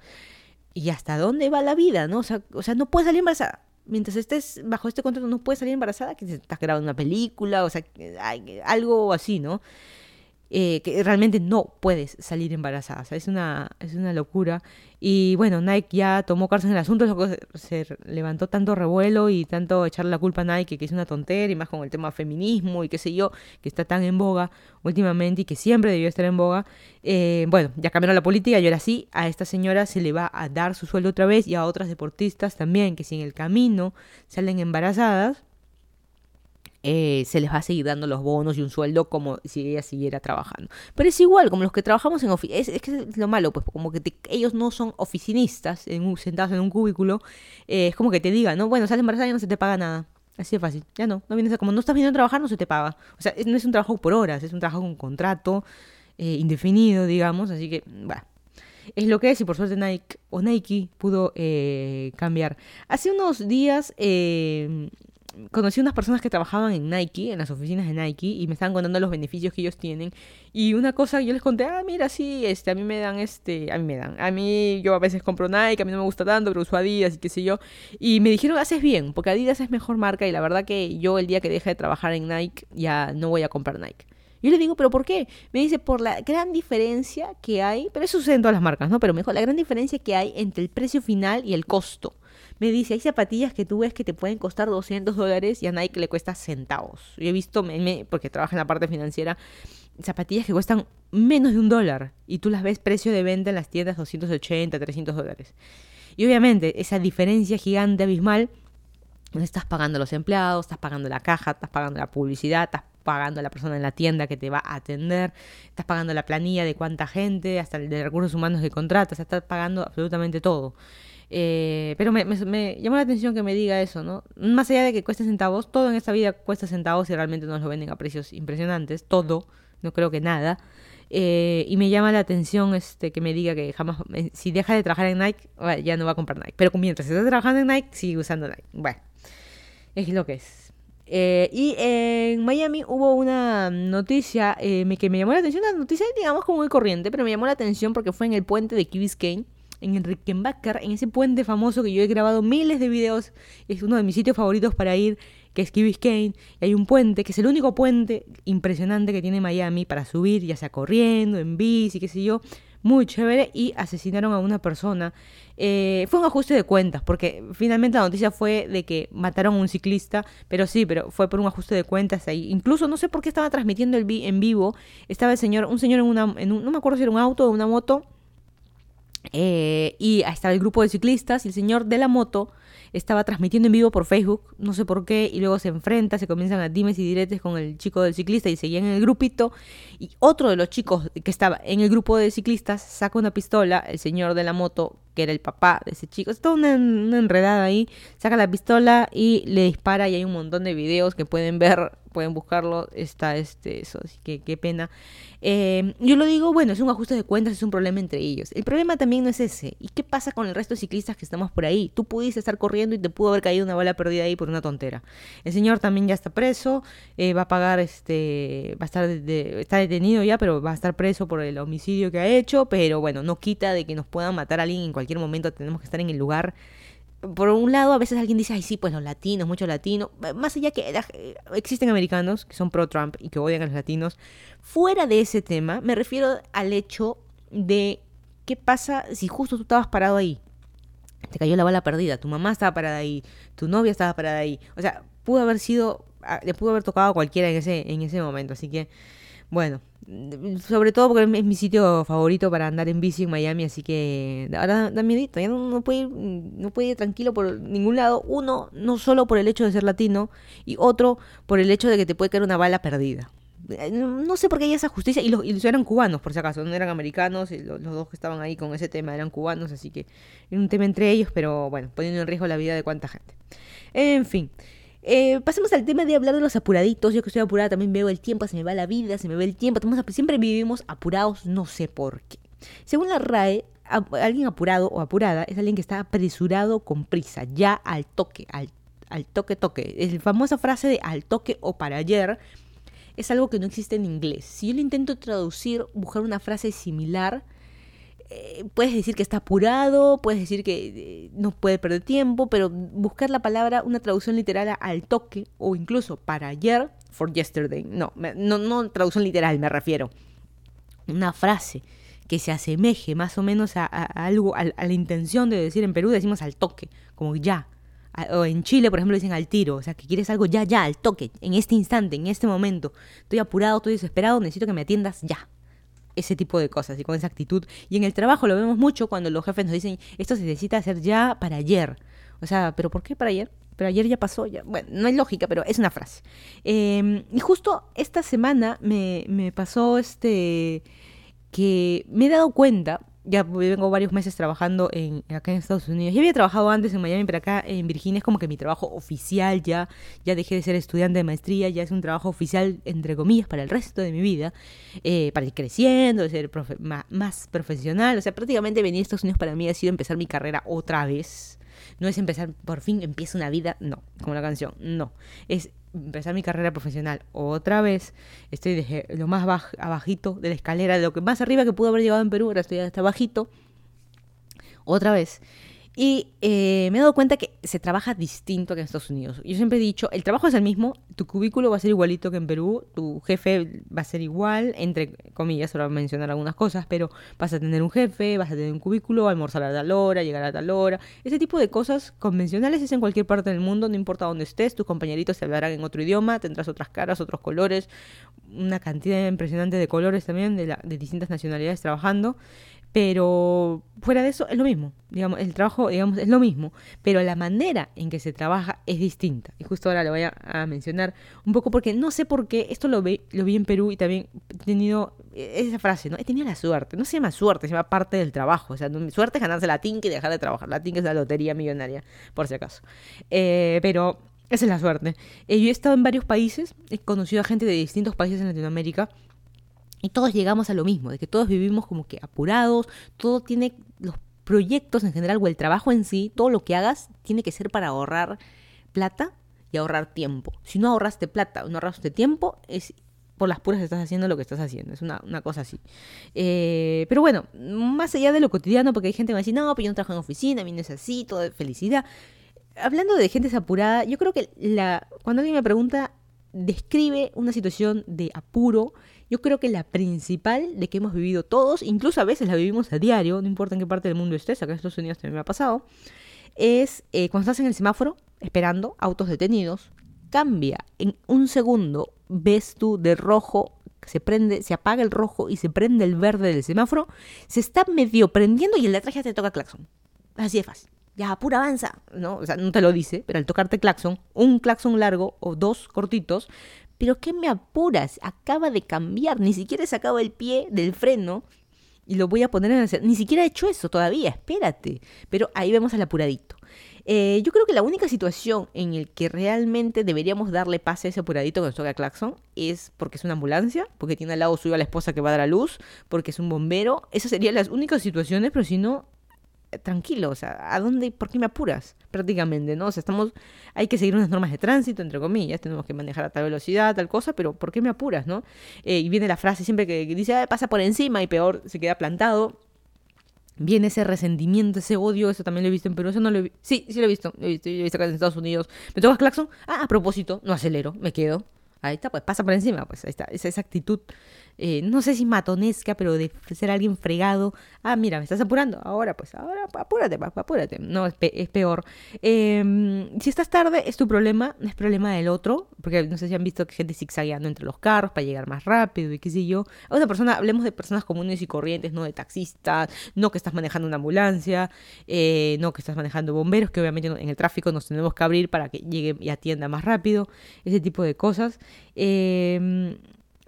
Speaker 2: ¿Y hasta dónde va la vida, no? O sea, o sea no puedes salir embarazada. Mientras estés bajo este contrato no puedes salir embarazada, que estás grabando una película, o sea, algo así, ¿no? Eh, que realmente no puedes salir embarazada. es, una, es una locura. Y bueno, Nike ya tomó cartas en el asunto, se levantó tanto revuelo y tanto echarle la culpa a Nike, que es una tontería, y más con el tema feminismo y qué sé yo, que está tan en boga últimamente y que siempre debió estar en boga. Eh, bueno, ya cambiaron la política y ahora sí, a esta señora se le va a dar su sueldo otra vez y a otras deportistas también, que si en el camino salen embarazadas, eh, se les va a seguir dando los bonos y un sueldo como si ella siguiera trabajando. Pero es igual, como los que trabajamos en oficina, es, que es lo malo, pues como que ellos no son oficinistas en sentados en un cubículo, eh, es como que te digan, no, bueno, sales embarazada y no se te paga nada. Así de fácil, ya no, no vienes a, como no estás viniendo a trabajar, no se te paga. O sea, no es un trabajo por horas, es un trabajo con contrato eh, indefinido, digamos, así que, bueno, es lo que es y por suerte Nike o Nike pudo cambiar. Hace unos días conocí unas personas que trabajaban en Nike, en las oficinas de Nike, y me estaban contando los beneficios que ellos tienen. Y una cosa yo les conté, ah, mira, sí, este, a mí me dan este, a mí me dan. A mí, yo a veces compro Nike, a mí no me gusta tanto, pero uso Adidas y qué sé yo. Y me dijeron, haces bien, porque Adidas es mejor marca y la verdad que yo el día que deje de trabajar en Nike ya no voy a comprar Nike. Yo le digo, ¿pero por qué? Me dice, por la gran diferencia que hay, pero eso sucede en todas las marcas, ¿no? Pero mejor, la gran diferencia que hay entre el precio final y el costo me dice, hay zapatillas que tú ves que te pueden costar 200 dólares y a Nike le cuesta centavos. Yo he visto, porque trabaja en la parte financiera, zapatillas que cuestan menos de un dólar y tú las ves precio de venta en las tiendas 280, 300 dólares. Y obviamente esa diferencia gigante, abismal, Estás pagando a los empleados, estás pagando la caja, estás pagando la publicidad, estás pagando a la persona en la tienda que te va a atender, estás pagando la planilla de cuánta gente, hasta el de recursos humanos que contratas, estás pagando absolutamente todo. Eh, pero me, llamó la atención que me diga eso, ¿no? Más allá de que cueste centavos, todo en esta vida cuesta centavos y realmente nos lo venden a precios impresionantes, todo, no creo que nada. Eh, y me llama la atención este que me diga que jamás, eh, si deja de trabajar en Nike, ya no va a comprar Nike. Pero mientras está trabajando en Nike, sigue usando Nike. Bueno, es lo que es. y en Miami hubo una noticia que me llamó la atención, una noticia digamos como muy corriente, pero me llamó la atención porque fue en el puente de Key Biscayne en el Rickenbacker, en ese puente famoso que yo he grabado miles de videos, es uno de mis sitios favoritos para ir, que es Key Biscayne, y hay un puente, que es el único puente impresionante que tiene Miami para subir, ya sea corriendo, en bici, qué sé yo, muy chévere, y asesinaron a una persona. Eh, fue un ajuste de cuentas, porque finalmente la noticia fue de que mataron a un ciclista, pero sí, pero fue por un ajuste de cuentas ahí. Incluso no sé por qué estaba transmitiendo el en vivo, estaba el señor, un señor en una, en un, no me acuerdo si era un auto o una moto, eh, y estaba el grupo de ciclistas y el señor de la moto estaba transmitiendo en vivo por Facebook, no sé por qué, y luego se enfrenta, se comienzan a dimes y diretes con el chico del ciclista y seguían en el grupito. Y otro de los chicos que estaba en el grupo de ciclistas saca una pistola, el señor de la moto, que era el papá de ese chico, está una, una enredada ahí, saca la pistola y le dispara y hay un montón de videos que pueden ver pueden buscarlo, está este, eso, así que qué pena. Eh, yo lo digo, bueno, es un ajuste de cuentas, es un problema entre ellos. El problema también no es ese. ¿Y qué pasa con el resto de ciclistas que estamos por ahí? Tú pudiste estar corriendo y te pudo haber caído una bala perdida ahí por una tontera. El señor también ya está preso, eh, va a pagar, este, va a estar, está detenido ya, pero va a estar preso por el homicidio que ha hecho, pero bueno, no quita de que nos puedan matar a alguien en cualquier momento, tenemos que estar en el lugar por un lado, a veces alguien dice, ay, sí, pues los latinos, muchos latinos. Más allá que existen americanos que son pro-Trump y que odian a los latinos. Fuera de ese tema, me refiero al hecho de qué pasa si justo tú estabas parado ahí. Te cayó la bala perdida, tu mamá estaba parada ahí, tu novia estaba parada ahí. O sea, pudo haber sido, ah, le pudo haber tocado a cualquiera en ese, en ese momento. Así que, bueno, sobre todo porque es mi sitio favorito para andar en bici en Miami, así que ahora da miedito, ya no, puede ir, no puede ir tranquilo por ningún lado. Uno, no solo por el hecho de ser latino, y otro, por el hecho de que te puede caer una bala perdida. Eh, no sé por qué hay esa justicia, y los, y eran cubanos, por si acaso, no eran americanos, y los, los, dos que estaban ahí con ese tema eran cubanos, así que era un tema entre ellos, pero bueno, poniendo en riesgo la vida de cuánta gente. En fin. Eh, pasemos al tema de hablar de los apuraditos. Yo que estoy apurada también veo el tiempo, se me va la vida, se me va el tiempo. Siempre vivimos apurados, no sé por qué. Según la RAE, alguien apurado o apurada es alguien que está apresurado con prisa, ya al toque, al, al toque toque. La famosa frase de al toque o para ayer es algo que no existe en inglés. Si yo le intento traducir, buscar una frase similar, eh, puedes decir que está apurado, puedes decir que eh, no puede perder tiempo, pero buscar la palabra, una traducción literal al toque o incluso para ayer, for yesterday. No, no, no traducción literal, me refiero. Una frase que se asemeje más o menos a, algo, a, la intención de decir en Perú, decimos al toque, como ya. o en Chile, por ejemplo, dicen al tiro, o sea, que quieres algo ya, ya, al toque, en este instante, en este momento. Estoy apurado, estoy desesperado, necesito que me atiendas ya ese tipo de cosas y con esa actitud. Y en el trabajo lo vemos mucho cuando los jefes nos dicen, esto se necesita hacer ya para ayer. O sea, ¿pero por qué para ayer? Pero ayer ya pasó, ya. Bueno, no es lógica, pero es una frase. Em, y justo esta semana me, me pasó este que me he dado cuenta ya vengo varios meses trabajando en, acá en Estados Unidos. Ya había trabajado antes en Miami, pero acá en Virginia es como que mi trabajo oficial ya. Ya dejé de ser estudiante de maestría, ya es un trabajo oficial, entre comillas, para el resto de mi vida. Eh, para ir creciendo, ser más, profesional. O sea, prácticamente venir a Estados Unidos para mí ha sido empezar mi carrera otra vez. No es empezar, por fin empiezo una vida, no, como la canción, no. Es empezar mi carrera profesional otra vez. Estoy desde lo más abajito de la escalera, de lo que más arriba que pudo haber llegado en Perú, ahora estoy hasta abajito. Otra vez. Y eh, me he dado cuenta que se trabaja distinto que en Estados Unidos. Yo siempre he dicho, el trabajo es el mismo, tu cubículo va a ser igualito que en Perú, tu jefe va a ser igual, entre comillas, solo voy a mencionar algunas cosas, pero vas a tener un jefe, vas a tener un cubículo, almorzar a tal hora, llegar a tal hora. Ese tipo de cosas convencionales es en cualquier parte del mundo, no importa dónde estés, tus compañeritos te hablarán en otro idioma, tendrás otras caras, otros colores, una cantidad impresionante de colores también de, de distintas nacionalidades trabajando Pero fuera de eso es lo mismo, digamos, el trabajo, digamos, es lo mismo, pero la manera en que se trabaja es distinta. Y justo ahora lo voy a, mencionar un poco porque no sé por qué, esto lo vi, lo vi en Perú y también he tenido esa frase, ¿no? He tenido la suerte, no se llama suerte, se llama parte del trabajo, o sea, suerte es ganarse la tinca y dejar de trabajar, la tinca es la lotería millonaria, por si acaso. Eh, pero esa es la suerte. Eh, yo he estado en varios países, he conocido a gente de distintos países en Latinoamérica y todos llegamos a lo mismo, de que todos vivimos como que apurados, todo tiene los proyectos en general o el trabajo en sí, todo lo que hagas tiene que ser para ahorrar plata y ahorrar tiempo. Si no ahorraste plata o no ahorraste tiempo, es por las puras estás haciendo lo que estás haciendo. Es una, cosa así. Eh, pero bueno, más allá de lo cotidiano, porque hay gente que a decir, no, pero yo no trabajo en oficina, a mí no es así, todo de felicidad. Hablando de gente apurada, yo creo que la, cuando alguien me pregunta, describe una situación de apuro, yo creo que la principal de que hemos vivido todos, incluso a veces la vivimos a diario, no importa en qué parte del mundo estés, acá en Estados Unidos también me ha pasado, es eh, cuando estás en el semáforo esperando autos detenidos, cambia en un segundo, ves tú de rojo, se prende, se apaga el rojo y se prende el verde del semáforo, se está medio prendiendo y el de atrás ya te toca claxon. Así de fácil. Ya, pura avanza, ¿no? O sea, no te lo dice, pero al tocarte claxon, un claxon largo o dos cortitos, pero ¿qué me apuras? Acaba de cambiar, ni siquiera he sacado el pie del freno y lo voy a poner en el... Ni siquiera he hecho eso todavía, espérate. Pero ahí vemos al apuradito. Eh, yo creo que la única situación en la que realmente deberíamos darle pase a ese apuradito que nos toca claxon es porque es una ambulancia, porque tiene al lado suyo a la esposa que va a dar a luz, porque es un bombero. Esas serían las únicas situaciones, pero si no, tranquilo, o sea, ¿a dónde, por qué me apuras? Prácticamente, ¿no? O sea, estamos, hay que seguir unas normas de tránsito, entre comillas, tenemos que manejar a tal velocidad, tal cosa, pero ¿por qué me apuras, no? Eh, y viene la frase siempre que, dice, pasa por encima y peor, se queda plantado. Viene ese resentimiento, ese odio, eso también lo he visto en Perú, eso no lo he visto. Sí, sí lo he visto, lo he visto, he visto acá en Estados Unidos. ¿Me tocas claxon? Ah, a propósito, no acelero, me quedo. Ahí está, pues pasa por encima, pues ahí está, esa, esa actitud eh, no sé si matonesca, pero de ser alguien fregado. Ah, mira, me estás apurando. Ahora, pues, ahora apúrate, apúrate. No, es, peor. Em, si estás tarde, es tu problema, no es problema del otro. Porque no sé si han visto que gente zigzagueando entre los carros para llegar más rápido y qué sé yo. A una persona, hablemos de personas comunes y corrientes, no de taxistas, no que estás manejando una ambulancia, eh, no que estás manejando bomberos, que obviamente en el tráfico nos tenemos que abrir para que llegue y atienda más rápido. Ese tipo de cosas. Eh,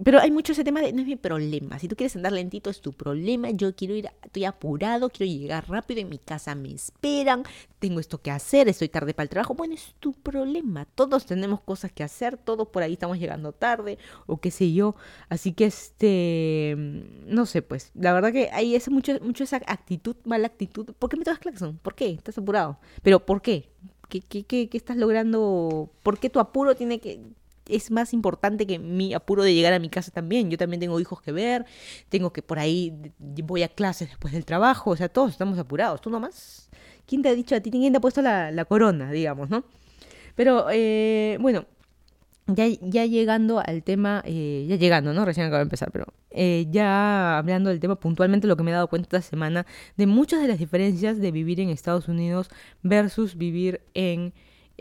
Speaker 2: pero hay mucho ese tema de no es mi problema. Si tú quieres andar lentito es tu problema. Yo quiero ir, estoy apurado, quiero llegar rápido. En mi casa me esperan. Tengo esto que hacer. Estoy tarde para el trabajo. Bueno, es tu problema. Todos tenemos cosas que hacer. Todos por ahí estamos llegando tarde o qué sé yo. Así que este, no sé, pues la verdad que hay ese, mucho, mucho esa actitud, mala actitud. ¿Por qué me tomas claxon? ¿Por qué? Estás apurado. Pero ¿por qué? ¿Qué, qué, qué, qué estás logrando? ¿Por qué tu apuro tiene que es más importante que mi apuro de llegar a mi casa también. Yo también tengo hijos que ver, tengo que por ahí voy a clases después del trabajo, o sea, todos estamos apurados. ¿Tú nomás? ¿Quién te ha dicho a ti? ¿Quién te ha puesto la, corona, digamos, no? Pero, eh, bueno, ya, ya, llegando al tema, eh, ya llegando, ¿no? Recién acabo de empezar, pero eh, ya hablando del tema puntualmente, lo que me he dado cuenta esta semana de muchas de las diferencias de vivir en Estados Unidos versus vivir en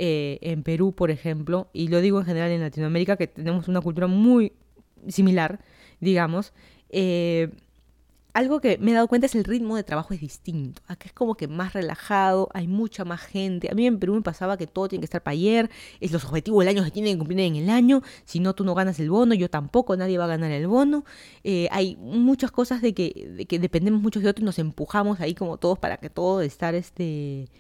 Speaker 2: eh, en Perú, por ejemplo, y lo digo en general en Latinoamérica, que tenemos una cultura muy similar, digamos, eh, algo que me he dado cuenta es el ritmo de trabajo es distinto. Acá es como que más relajado, hay mucha más gente. A mí en Perú me pasaba que todo tiene que estar para ayer, es los objetivos del año se tienen que cumplir en el año, si no tú no ganas el bono, yo tampoco, nadie va a ganar el bono. Eh, hay muchas cosas de que, de que dependemos muchos de otros y nos empujamos ahí como todos para que todo estar, este,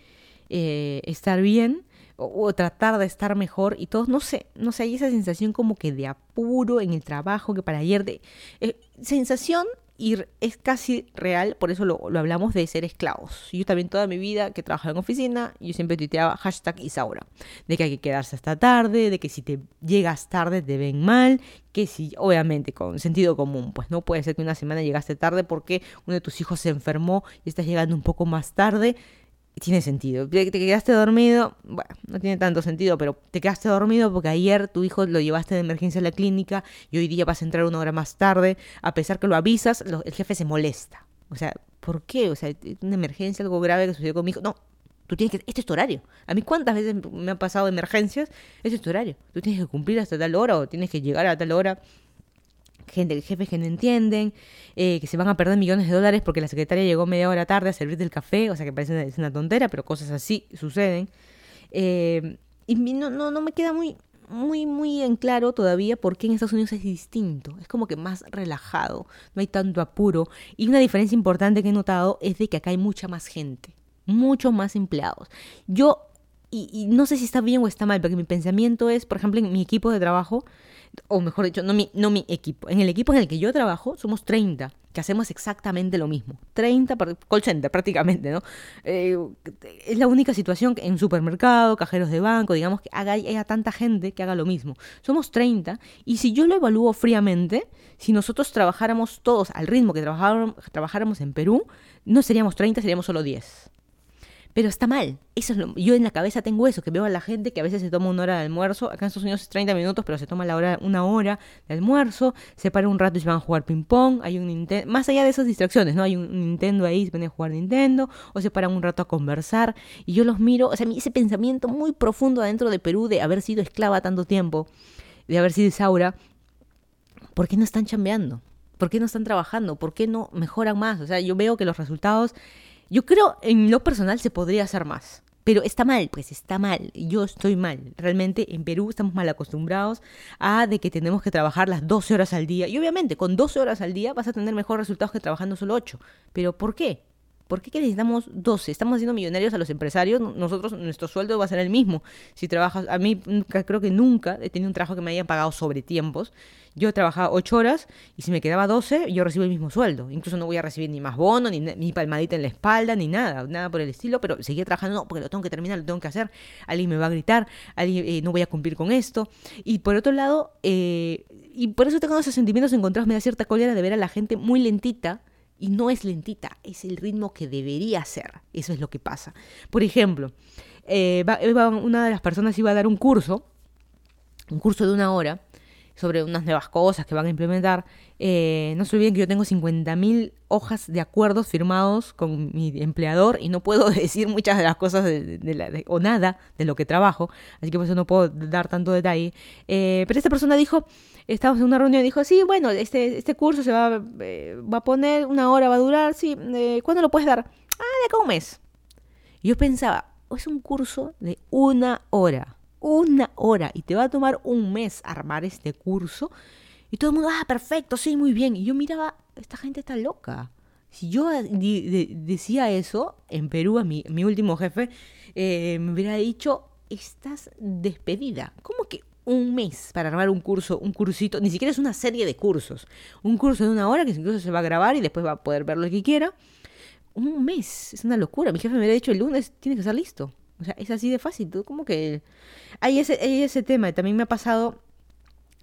Speaker 2: estar bien o, tratar de estar mejor y todos, no sé, no sé, hay esa sensación como que de apuro en el trabajo que para ayer de... Eh, sensación y es casi real, por eso lo, hablamos de ser esclavos. Yo también toda mi vida que trabajaba en oficina, yo siempre tuiteaba hashtag Isaura, de que hay que quedarse hasta tarde, de que si te llegas tarde te ven mal, que si, obviamente, con sentido común, pues no puede ser que una semana llegaste tarde porque uno de tus hijos se enfermó y estás llegando un poco más tarde tiene sentido. Te quedaste dormido, bueno, no tiene tanto sentido, pero te quedaste dormido porque ayer tu hijo lo llevaste de emergencia a la clínica y hoy día vas a entrar una hora más tarde. A pesar que lo avisas, el jefe se molesta. O sea, ¿por qué? O sea, una emergencia, algo grave que sucedió con mi hijo. No, tú tienes que. Este es tu horario. A mí, ¿cuántas veces me han pasado emergencias? Este es tu horario. Tú tienes que cumplir hasta tal hora o tienes que llegar a tal hora gente, jefes que no entienden, eh, que se van a perder millones de dólares porque la secretaria llegó media hora tarde a servirte el café, o sea que parece una, tontera, pero cosas así suceden. Eh, y no, no, no me queda muy, muy, muy en claro todavía por qué en Estados Unidos es distinto. Es como que más relajado, no hay tanto apuro. Y una diferencia importante que he notado es de que acá hay mucha más gente, muchos más empleados. Yo, y, no sé si está bien o está mal, porque mi pensamiento es, por ejemplo, en mi equipo de trabajo, o mejor dicho, no mi, no mi equipo, en el equipo en el que yo trabajo somos 30 que hacemos exactamente lo mismo. 30 call center prácticamente, ¿no? Eh, es la única situación en supermercado, cajeros de banco, digamos, que haga, haya tanta gente que haga lo mismo. Somos 30 y si yo lo evalúo fríamente, si nosotros trabajáramos todos al ritmo que trabajáramos en Perú, no seríamos 30, seríamos solo 10. Pero está mal. Eso es lo, yo en la cabeza tengo eso, que veo a la gente que a veces se toma una hora de almuerzo. Acá en Estados Unidos es 30 minutos, pero se toma la hora, una hora de almuerzo. Se para un rato y se van a jugar ping-pong. Hay un Más allá de esas distracciones, ¿no? Hay un, Nintendo ahí, se ponen a jugar Nintendo. O se paran un rato a conversar. Y yo los miro. O sea, ese pensamiento muy profundo adentro de Perú de haber sido esclava tanto tiempo, de haber sido Isaura. ¿Por qué no están chambeando? ¿Por qué no están trabajando? ¿Por qué no mejoran más? O sea, yo veo que los resultados yo creo en lo personal se podría hacer más. Pero está mal, pues está mal. Yo estoy mal. Realmente en Perú estamos mal acostumbrados a de que tenemos que trabajar las 12 horas al día. Y obviamente con 12 horas al día vas a tener mejores resultados que trabajando solo 8. Pero ¿por qué? ¿Por qué necesitamos 12? Estamos haciendo millonarios a los empresarios. Nosotros, nuestro sueldo va a ser el mismo. Si trabajas, a mí creo que nunca he tenido un trabajo que me hayan pagado sobre tiempos. Yo trabajaba 8 horas y si me quedaba 12, yo recibo el mismo sueldo. Incluso no voy a recibir ni más bono, ni, palmadita en la espalda, ni nada, nada por el estilo, pero seguía trabajando, no, porque lo tengo que terminar, lo tengo que hacer. Alguien me va a gritar, alguien eh, no voy a cumplir con esto. Y por otro lado, eh, y por eso tengo esos sentimientos encontrados, me da cierta cólera de ver a la gente muy lentita y no es lentita, es el ritmo que debería ser. Eso es lo que pasa. Por ejemplo, eh, una de las personas iba a dar un curso, un curso de una hora, sobre unas nuevas cosas que van a implementar. Eh, no se olviden que yo tengo 50.000 hojas de acuerdos firmados con mi empleador y no puedo decir muchas de las cosas de, o nada de lo que trabajo, así que por eso no puedo dar tanto detalle. Eh, pero esta persona dijo, estábamos en una reunión y dijo, sí, bueno, este, este curso se va, eh, va a poner, una hora va a durar, sí, eh, ¿cuándo lo puedes dar? Ah, de acá un mes. Yo pensaba, es un curso de una hora, una hora, y te va a tomar un mes armar este curso. Y todo el mundo, ah, perfecto, sí, muy bien. Y yo miraba, esta gente está loca. Si yo decía eso en Perú a mi, mi último jefe, eh, me hubiera dicho, estás despedida. ¿Cómo que un mes para armar un curso, un cursito, ni siquiera es una serie de cursos, un curso de una hora que incluso se va a grabar y después va a poder ver lo que quiera. Un mes, es una locura. Mi jefe me hubiera dicho el lunes, tiene que estar listo. O sea, es así de fácil. Tú como que hay ese, hay ese tema. También me ha pasado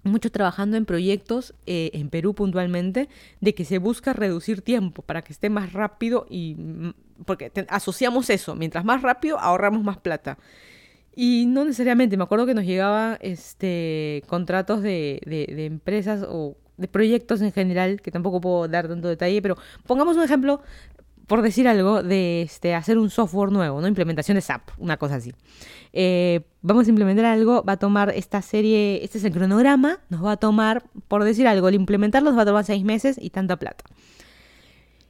Speaker 2: mucho trabajando en proyectos eh, en Perú puntualmente de que se busca reducir tiempo para que esté más rápido y mm, porque asociamos eso, mientras más rápido ahorramos más plata. Y no necesariamente, me acuerdo que nos llegaban este, contratos de, de, empresas o de proyectos en general, que tampoco puedo dar tanto detalle, pero pongamos un ejemplo, por decir algo, de este, hacer un software nuevo, ¿no? Implementación de SAP, una cosa así. Eh, vamos a implementar algo, va a tomar esta serie, este es el cronograma, nos va a tomar, por decir algo, el implementarlo va a tomar seis meses y tanta plata.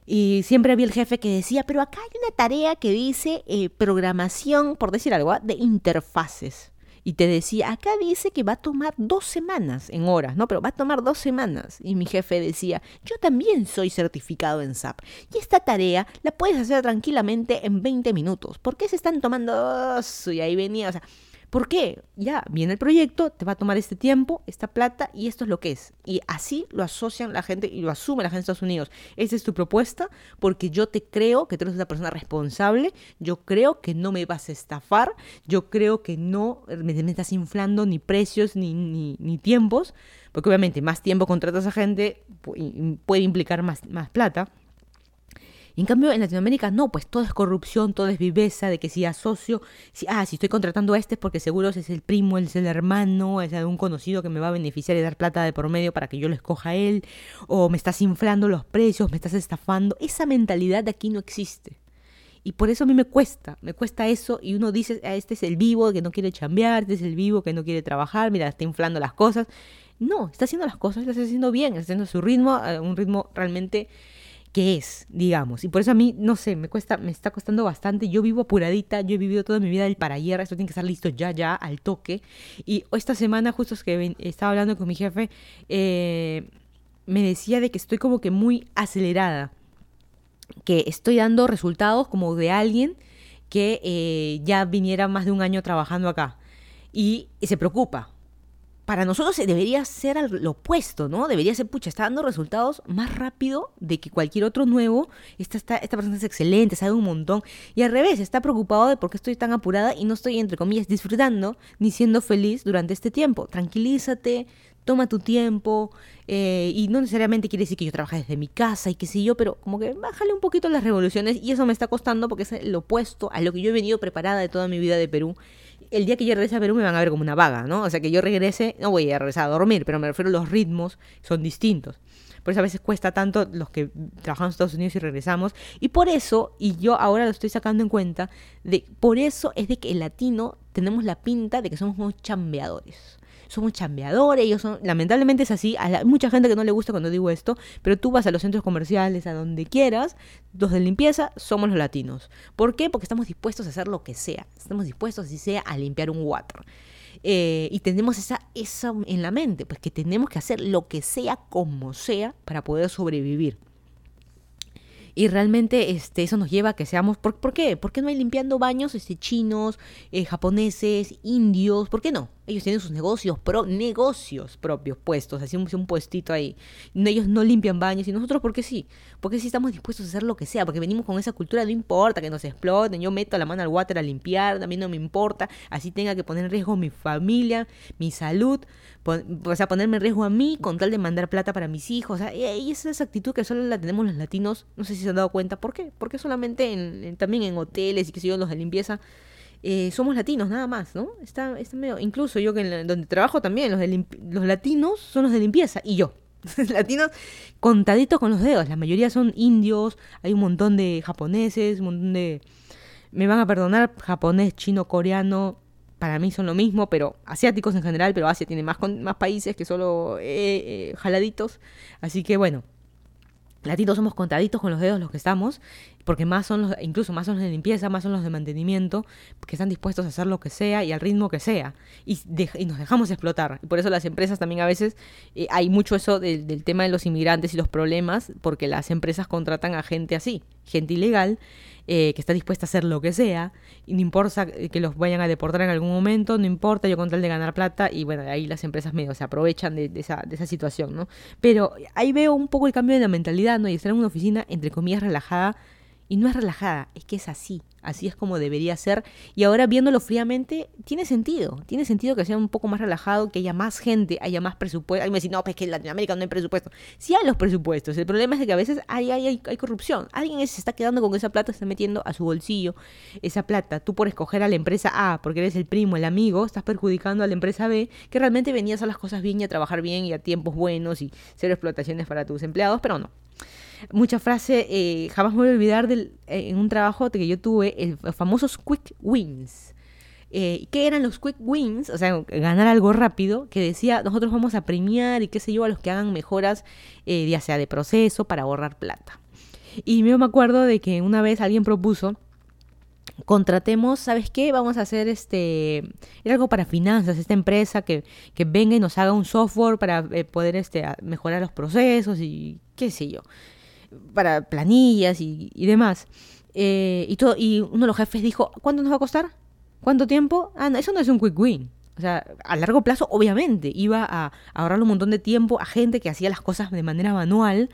Speaker 2: Y siempre había el jefe que decía, pero acá hay una tarea que dice eh, programación, por decir algo, ¿ah? de interfaces. Y te decía, acá dice que va a tomar dos semanas en horas, ¿no? Pero va a tomar dos semanas. Y mi jefe decía, yo también soy certificado en SAP. Y esta tarea la puedes hacer tranquilamente en 20 minutos. ¿Por qué se están tomando dos? Y ahí venía, o sea, ¿Por qué? Ya viene el proyecto, te va a tomar este tiempo, esta plata y esto es lo que es. Y así lo asocian la gente y lo asume la gente de Estados Unidos. Esa es tu propuesta porque yo te creo que tú eres una persona responsable, yo creo que no me vas a estafar, yo creo que no me, estás inflando ni precios ni, ni, ni, tiempos, porque obviamente más tiempo contratas a gente puede implicar más, más plata en cambio, en Latinoamérica no, pues todo es corrupción, todo es viveza, de que si asocio, si, ah, si estoy contratando a este es porque seguro es el primo, es el hermano, es algún conocido que me va a beneficiar y dar plata de por medio para que yo lo escoja a él, o me estás inflando los precios, me estás estafando. Esa mentalidad de aquí no existe. Y por eso a mí me cuesta, me cuesta eso. Y uno dice, ah, este es el vivo que no quiere chambear, este es el vivo que no quiere trabajar, mira, está inflando las cosas. No, está haciendo las cosas, las está haciendo bien, está haciendo su ritmo, a un ritmo realmente que es, digamos. Y por eso a mí, no sé, me cuesta, me está costando bastante. Yo vivo apuradita, yo he vivido toda mi vida del para ayer, esto tiene que estar listo ya, ya, al toque. Y esta semana, justo es que estaba hablando con mi jefe, eh, me decía de que estoy como que muy acelerada, que estoy dando resultados como de alguien que eh, ya viniera más de un año trabajando acá. Y, se preocupa. Para nosotros debería ser lo opuesto, ¿no? Debería ser, pucha, está dando resultados más rápido de que cualquier otro nuevo. Esta, esta, esta persona es excelente, sabe un montón. Y al revés, está preocupado de por qué estoy tan apurada y no estoy, entre comillas, disfrutando ni siendo feliz durante este tiempo. Tranquilízate, toma tu tiempo, eh, y no necesariamente quiere decir que yo trabaje desde mi casa y qué sé yo, pero como que bájale un poquito las revoluciones y eso me está costando porque es lo opuesto a lo que yo he venido preparada de toda mi vida de Perú. El día que yo regrese a Perú me van a ver como una vaga, ¿no? O sea, que yo regrese, no voy a regresar a dormir, pero me refiero a los ritmos son distintos. Por eso a veces cuesta tanto los que trabajamos en Estados Unidos y regresamos. Y por eso, y yo ahora lo estoy sacando en cuenta, de por eso es de que el latino tenemos la pinta de que somos unos chambeadores somos chambeadores, ellos son, lamentablemente es así, hay mucha gente que no le gusta cuando digo esto, pero tú vas a los centros comerciales, a donde quieras, los de limpieza somos los latinos. ¿Por qué? Porque estamos dispuestos a hacer lo que sea, estamos dispuestos, si sea, a limpiar un water. Eh, y tenemos esa, esa en la mente, pues que tenemos que hacer lo que sea como sea para poder sobrevivir. Y realmente este, eso nos lleva a que seamos... ¿Por, ¿por qué? ¿Por qué no hay limpiando baños este, chinos, eh, japoneses, indios? ¿Por qué no? Ellos tienen sus negocios, pro, negocios propios puestos, así un, puestito ahí. Ellos no limpian baños y nosotros, ¿por qué sí? Porque sí estamos dispuestos a hacer lo que sea, porque venimos con esa cultura, no importa que nos exploten, yo meto la mano al water a limpiar, a mí no me importa, así tenga que poner en riesgo mi familia, mi salud, o sea, ponerme en riesgo a mí con tal de mandar plata para mis hijos. O sea, y esa es actitud que solo la tenemos los latinos, no sé si se han dado cuenta, ¿por qué? Porque solamente en, también en hoteles y que sé yo, los de limpieza eh, somos latinos nada más, ¿no? Está, está medio, incluso yo que donde trabajo también, los, de los latinos son los de limpieza y yo. latinos contaditos con los dedos, la mayoría son indios, hay un montón de japoneses, un montón de... Me van a perdonar, japonés, chino, coreano, para mí son lo mismo, pero asiáticos en general, pero Asia tiene más, más países que solo eh, eh, jaladitos. Así que bueno, latinos somos contaditos con los dedos los que estamos, porque más son los, incluso más son los de limpieza, más son los de mantenimiento, que están dispuestos a hacer lo que sea y al ritmo que sea, y, nos dejamos explotar. Y por eso las empresas también a veces, eh, hay mucho eso del, del tema de los inmigrantes y los problemas, porque las empresas contratan a gente así, gente ilegal, eh, que está dispuesta a hacer lo que sea, y no importa que los vayan a deportar en algún momento, no importa, yo con tal de ganar plata, y bueno, ahí las empresas medio se aprovechan de, esa, de esa situación, ¿no? Pero ahí veo un poco el cambio de la mentalidad, ¿no? Y estar en una oficina, entre comillas, relajada, y no es relajada, es que es así, así es como debería ser. Y ahora viéndolo fríamente, tiene sentido, tiene sentido que sea un poco más relajado, que haya más gente, haya más presupuesto. Alguien me dice, no, pues que en Latinoamérica no hay presupuesto. Sí hay los presupuestos, el problema es que a veces hay, hay, hay, corrupción. Alguien se está quedando con esa plata, está metiendo a su bolsillo esa plata. Tú por escoger a la empresa A, porque eres el primo, el amigo, estás perjudicando a la empresa B, que realmente venía a las cosas bien y a trabajar bien y a tiempos buenos y cero explotaciones para tus empleados, pero no mucha frase, eh, jamás me voy a olvidar del, eh, en un trabajo que yo tuve, el, los famosos quick wins. Eh, ¿Qué eran los quick wins? O sea, ganar algo rápido, que decía, nosotros vamos a premiar y qué sé yo, a los que hagan mejoras, eh, ya sea de proceso, para ahorrar plata. Y yo me acuerdo de que una vez alguien propuso, contratemos, ¿sabes qué? Vamos a hacer este, era algo para finanzas, esta empresa que, que venga y nos haga un software para poder este, mejorar los procesos y qué sé yo para planillas y, demás. Eh, y, todo, y uno de los jefes dijo, ¿cuánto nos va a costar? ¿Cuánto tiempo? Ah, no, eso no es un quick win. O sea, a largo plazo, obviamente, iba a ahorrar un montón de tiempo a gente que hacía las cosas de manera manual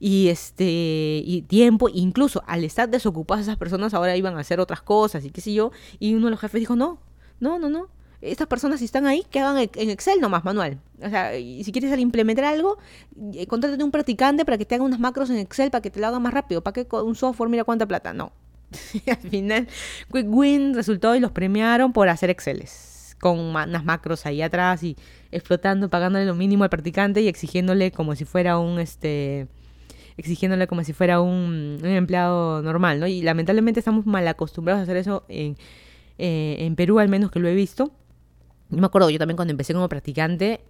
Speaker 2: y este y tiempo, incluso al estar desocupadas esas personas ahora iban a hacer otras cosas y qué sé yo. Y uno de los jefes dijo, no, no, no, no estas personas si están ahí, que hagan en Excel nomás, manual. O sea, y si quieres implementar algo, eh, contrátate un practicante para que te haga unas macros en Excel para que te lo haga más rápido. ¿Para que un software mira cuánta plata? No. Al final, Quick Win resultó y los premiaron por hacer Exceles. Con unas macros ahí atrás y explotando, pagándole lo mínimo al practicante y exigiéndole como si fuera un este exigiéndole como si fuera un, un empleado normal, ¿no? Y lamentablemente estamos mal acostumbrados a hacer eso en, eh, en Perú, al menos que lo he visto. Yo me acuerdo, yo también cuando empecé como practicante,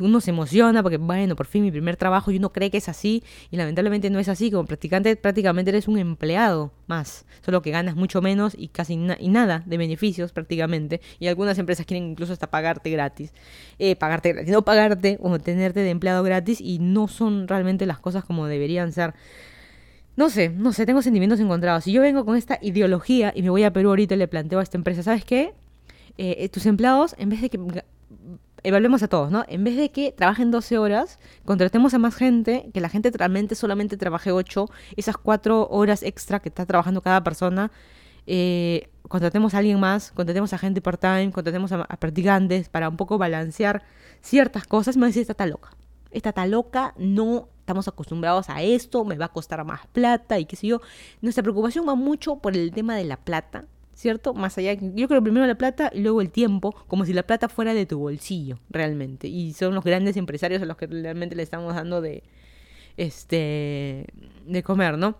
Speaker 2: uno se emociona porque, bueno, por fin mi primer trabajo y uno cree que es así y lamentablemente no es así. Como practicante prácticamente eres un empleado más, solo que ganas mucho menos y casi nada de beneficios prácticamente. Y algunas empresas quieren incluso hasta pagarte gratis. Eh, pagarte gratis, no pagarte o tenerte de empleado gratis y no son realmente las cosas como deberían ser. No sé, no sé, tengo sentimientos encontrados. Si yo vengo con esta ideología y me voy a Perú ahorita y le planteo a esta empresa, ¿sabes qué? Eh, tus empleados, en vez de que evaluemos a todos, ¿no? En vez de que trabajen 12 horas, contratemos a más gente, que la gente realmente solamente trabaje 8, esas 4 horas extra que está trabajando cada persona, eh, contratemos a alguien más, contratemos a gente part-time, contratemos a, practicantes para un poco balancear ciertas cosas. Me a decir, esta está loca. Esta está loca, no estamos acostumbrados a esto, me va a costar más plata y qué sé yo. Nuestra preocupación va mucho por el tema de la plata ¿cierto? Más allá, yo creo primero la plata y luego el tiempo, como si la plata fuera de tu bolsillo, realmente. Y son los grandes empresarios a los que realmente le estamos dando de, este, de comer, ¿no?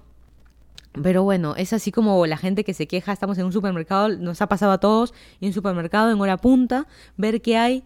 Speaker 2: Pero bueno, es así como la gente que se queja, estamos en un supermercado, nos ha pasado a todos, en un supermercado en hora punta, ver que hay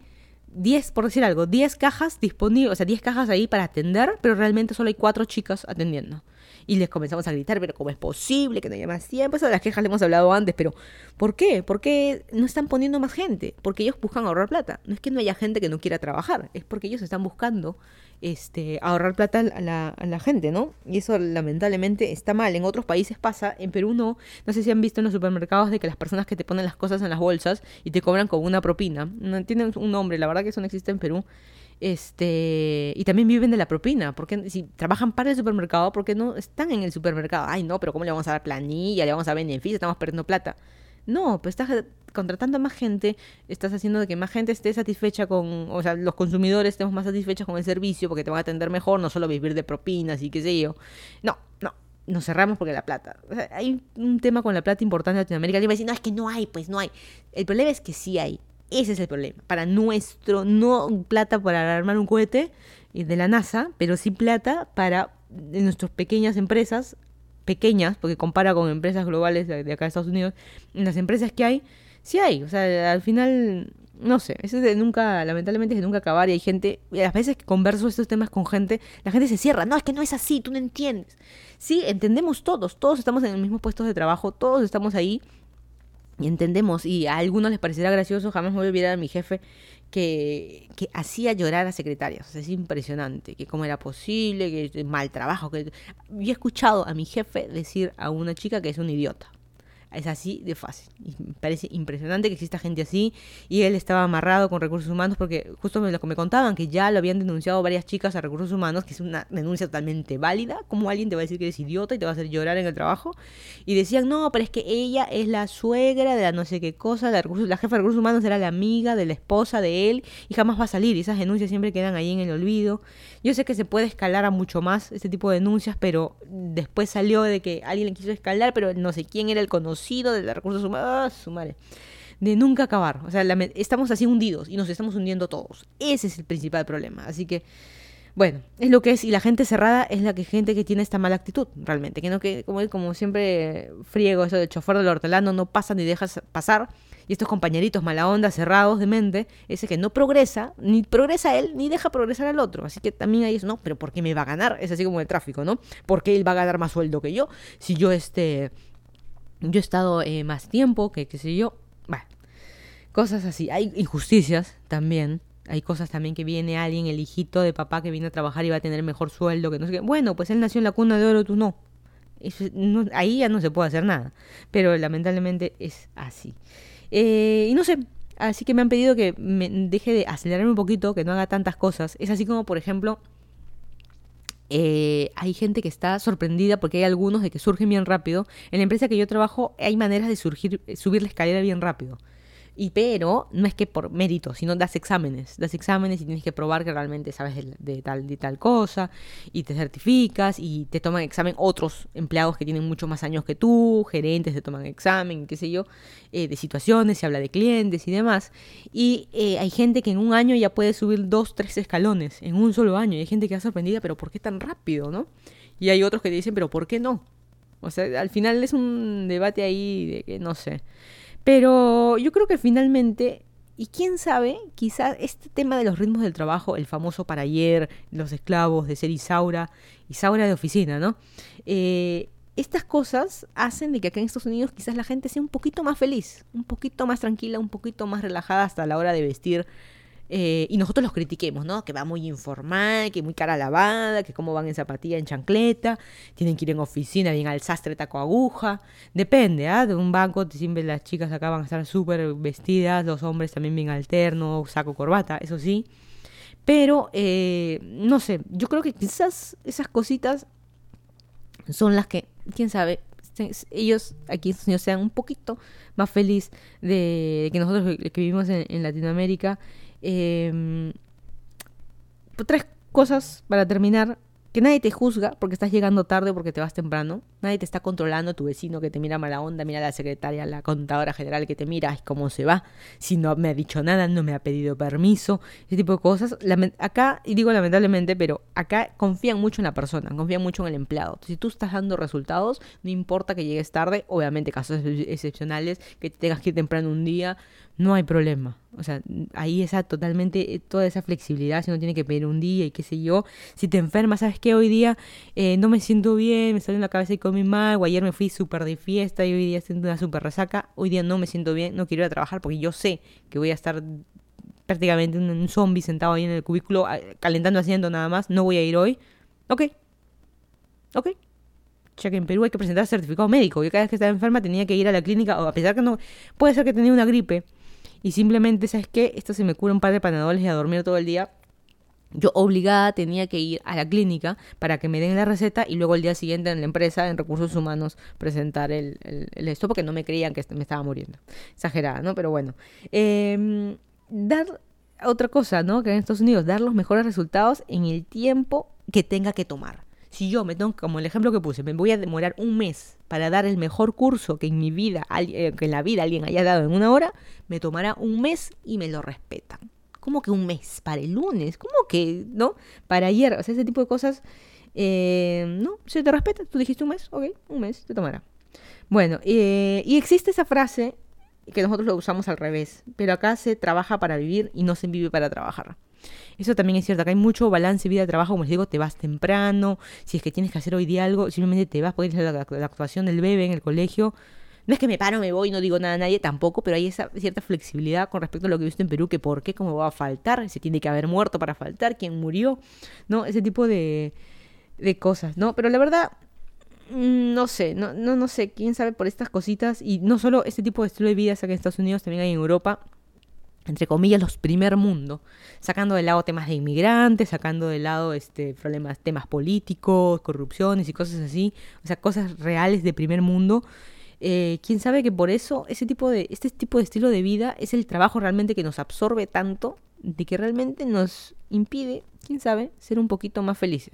Speaker 2: 10, por decir algo, 10 cajas disponibles, o sea, 10 cajas ahí para atender, pero realmente solo hay 4 chicas atendiendo y les comenzamos a gritar, pero ¿cómo es posible que no haya más tiempo? Eso de las quejas le hemos hablado antes, pero ¿por qué? ¿Por qué no están poniendo más gente? Porque ellos buscan ahorrar plata. No es que no haya gente que no quiera trabajar, es porque ellos están buscando este, ahorrar plata a la, a la, gente, ¿no? Y eso lamentablemente está mal. En otros países pasa, en Perú no. No sé si han visto en los supermercados de que las personas que te ponen las cosas en las bolsas y te cobran con una propina. No tienen un nombre, la verdad que eso no existe en Perú. Este, y también viven de la propina, porque si trabajan para el supermercado, porque no están en el supermercado? Ay, no, pero ¿cómo le vamos a dar planilla? ¿Le vamos a beneficio? Estamos perdiendo plata. No, pues estás contratando a más gente, estás haciendo que más gente esté satisfecha con, o sea, los consumidores estemos más satisfechos con el servicio porque te van a atender mejor, no solo vivir de propinas y qué sé yo. No, no, nos cerramos porque la plata. hay un tema con la plata importante en Latinoamérica. Y me decir, no, es que no hay, pues no hay. El problema es que sí hay. Ese es el problema. Para nuestro, no plata para armar un cohete de la NASA, pero sí plata para nuestras pequeñas empresas, pequeñas, porque compara con empresas globales de, acá de Estados Unidos, las empresas que hay, sí hay. O sea, al final, no sé, eso es de nunca, lamentablemente es de nunca acabar y hay gente, y a las veces que converso estos temas con gente, la gente se cierra. No, es que no es así, tú no entiendes. Sí, entendemos todos, todos estamos en el mismo puesto de trabajo, todos estamos ahí y entendemos, y a algunos les parecerá gracioso, jamás me voy a olvidar a mi jefe que, que hacía llorar a secretarias. es impresionante, que cómo era posible, que mal trabajo. Que... He escuchado a mi jefe decir a una chica que es un idiota. Es así de fácil. Y me parece impresionante que exista gente así. Y él estaba amarrado con recursos humanos porque justo me, lo que me contaban que ya lo habían denunciado varias chicas a recursos humanos, que es una denuncia totalmente válida. Como alguien te va a decir que eres idiota y te va a hacer llorar en el trabajo. Y decían, no, pero es que ella es la suegra de la no sé qué cosa. La, la jefa de recursos humanos era la amiga de la esposa de él y jamás va a salir. Y esas denuncias siempre quedan ahí en el olvido. Yo sé que se puede escalar a mucho más este tipo de denuncias, pero después salió de que alguien le quiso escalar, pero no sé quién era el conocido de los recursos humanos. Ah, su madre. De nunca acabar. O sea, estamos así hundidos y nos estamos hundiendo todos. Ese es el principal problema. Así que, bueno, es lo que es. Y la gente cerrada es la que gente que tiene esta mala actitud, realmente. Que no que, como, como siempre friego eso del chofer del hortelano, no pasa ni dejas pasar y estos compañeritos mala onda, cerrados de mente, ese que no progresa, ni progresa él, ni deja progresar al otro. Así que también ahí es, no, pero ¿por qué me va a ganar? Es así como el tráfico, ¿no? ¿Por qué él va a ganar más sueldo que yo? Si yo este, yo he estado eh, más tiempo, que qué sé yo. Bueno, cosas así. Hay injusticias también. Hay cosas también que viene alguien, el hijito de papá que viene a trabajar y va a tener mejor sueldo, que no sé qué. Bueno, pues él nació en la cuna de oro, tú no. ahí ya no se puede hacer nada. Pero lamentablemente es así. Eh, y no sé, así que me han pedido que me deje de acelerarme un poquito, que no haga tantas cosas. Es así como, por ejemplo, eh, hay gente que está sorprendida porque hay algunos de que surgen bien rápido. En la empresa que yo trabajo hay maneras de surgir, subir la escalera bien rápido. Y pero no es que por mérito, sino das exámenes, das exámenes y tienes que probar que realmente sabes de, tal de tal cosa y te certificas y te toman examen otros empleados que tienen mucho más años que tú, gerentes te toman examen, qué sé yo, eh, de situaciones, se habla de clientes y demás. Y eh, hay gente que en un año ya puede subir dos, tres escalones en un solo año. Y hay gente que está sorprendida, pero ¿por qué tan rápido, no? Y hay otros que dicen, pero ¿por qué no? O sea, al final es un debate ahí de que no sé. Pero yo creo que finalmente y quién sabe, quizás este tema de los ritmos del trabajo, el famoso para ayer, los esclavos de ser Isaura, Isaura de oficina, ¿no? Eh, estas cosas hacen de que acá en Estados Unidos quizás la gente sea un poquito más feliz, un poquito más tranquila, un poquito más relajada hasta la hora de vestir. Eh, y nosotros los critiquemos, ¿no? Que va muy informal, que muy cara lavada, que cómo van en zapatilla, en chancleta, tienen que ir en oficina, bien al sastre, taco aguja. Depende, ¿ah? De un banco siempre las chicas acá van a estar súper vestidas, los hombres también bien alterno, saco, corbata, eso sí. Pero, eh, no sé, yo creo que quizás esas cositas son las que, quién sabe, ellos aquí en Estados Unidos sean un poquito más feliz de que nosotros que vivimos en, Latinoamérica. Eh, tres cosas para terminar que nadie te juzga porque estás llegando tarde porque te vas temprano. Nadie te está controlando, tu vecino que te mira mala onda, mira la secretaria, la contadora general que te mira, cómo se va. Si no me ha dicho nada, no me ha pedido permiso, ese tipo de cosas. acá, y digo lamentablemente, pero acá confían mucho en la persona, confían mucho en el empleado. Si tú estás dando resultados, no importa que llegues tarde, obviamente casos excepcionales, que tengas que ir temprano un día, no hay problema. O sea, ahí está totalmente eh, toda esa flexibilidad, si no tiene que pedir un día y qué sé yo. Si te enfermas, ¿sabes qué? Hoy día eh, no me siento bien, me salió en la cabeza y comí mal, o ayer me fui súper de fiesta y hoy día siento una súper resaca. Hoy día no me siento bien, no quiero ir a trabajar porque yo sé que voy a estar prácticamente un, un zombie sentado ahí en el cubículo, calentando, haciendo nada más. No voy a ir hoy. Ok. Ok ya que en Perú hay que presentar certificado médico. Yo cada vez que estaba enferma tenía que ir a la clínica, o a pesar que no, puede ser que tenía una gripe, y simplemente, ¿sabes qué? Esto se me cura un par de panadoles y a dormir todo el día. Yo obligada tenía que ir a la clínica para que me den la receta y luego el día siguiente en la empresa, en recursos humanos, presentar el, esto porque no me creían que me estaba muriendo. Exagerada, ¿no? Pero bueno. Em, dar otra cosa, ¿no? Que en Estados Unidos, dar los mejores resultados en el tiempo que tenga que tomar. Si yo me tengo, como el ejemplo que puse, me voy a demorar un mes para dar el mejor curso que en mi vida, eh, que en la vida alguien haya dado en una hora, me tomará un mes y me lo respetan. ¿Cómo que un mes? Para el lunes, ¿cómo que, no? Para ayer, o sea, ese tipo de cosas, eh, no, se te respeta. Tú dijiste un mes, ok, un mes te tomará. Bueno, eh, y existe esa frase que nosotros lo usamos al revés, pero acá se trabaja para vivir y no se vive para trabajar. Eso también es cierto, acá hay mucho balance vida-trabajo, como les digo, te vas temprano, si es que tienes que hacer hoy día algo, simplemente te vas, porque es la, la, actuación del bebé en el colegio. No es que me paro, me voy, no digo nada a nadie, tampoco, pero hay esa cierta flexibilidad con respecto a lo que he visto en Perú, que por qué, cómo va a faltar, se tiene que haber muerto para faltar, quién murió, ¿no? Ese tipo de, de cosas, ¿no? Pero la verdad, mm, no sé, no, no, no sé, quién sabe por estas cositas, y no solo este tipo de estilo de vida acá en Estados Unidos, también hay en Europa, entre comillas, los primer mundo, sacando de lado temas de inmigrantes, sacando de lado este, problemas, temas políticos, corrupciones y cosas así, o sea, cosas reales de primer mundo. Eh, quién sabe que por eso ese tipo de, este tipo de estilo de vida es el trabajo realmente que nos absorbe tanto, de que realmente nos impide, quién sabe, ser un poquito más felices.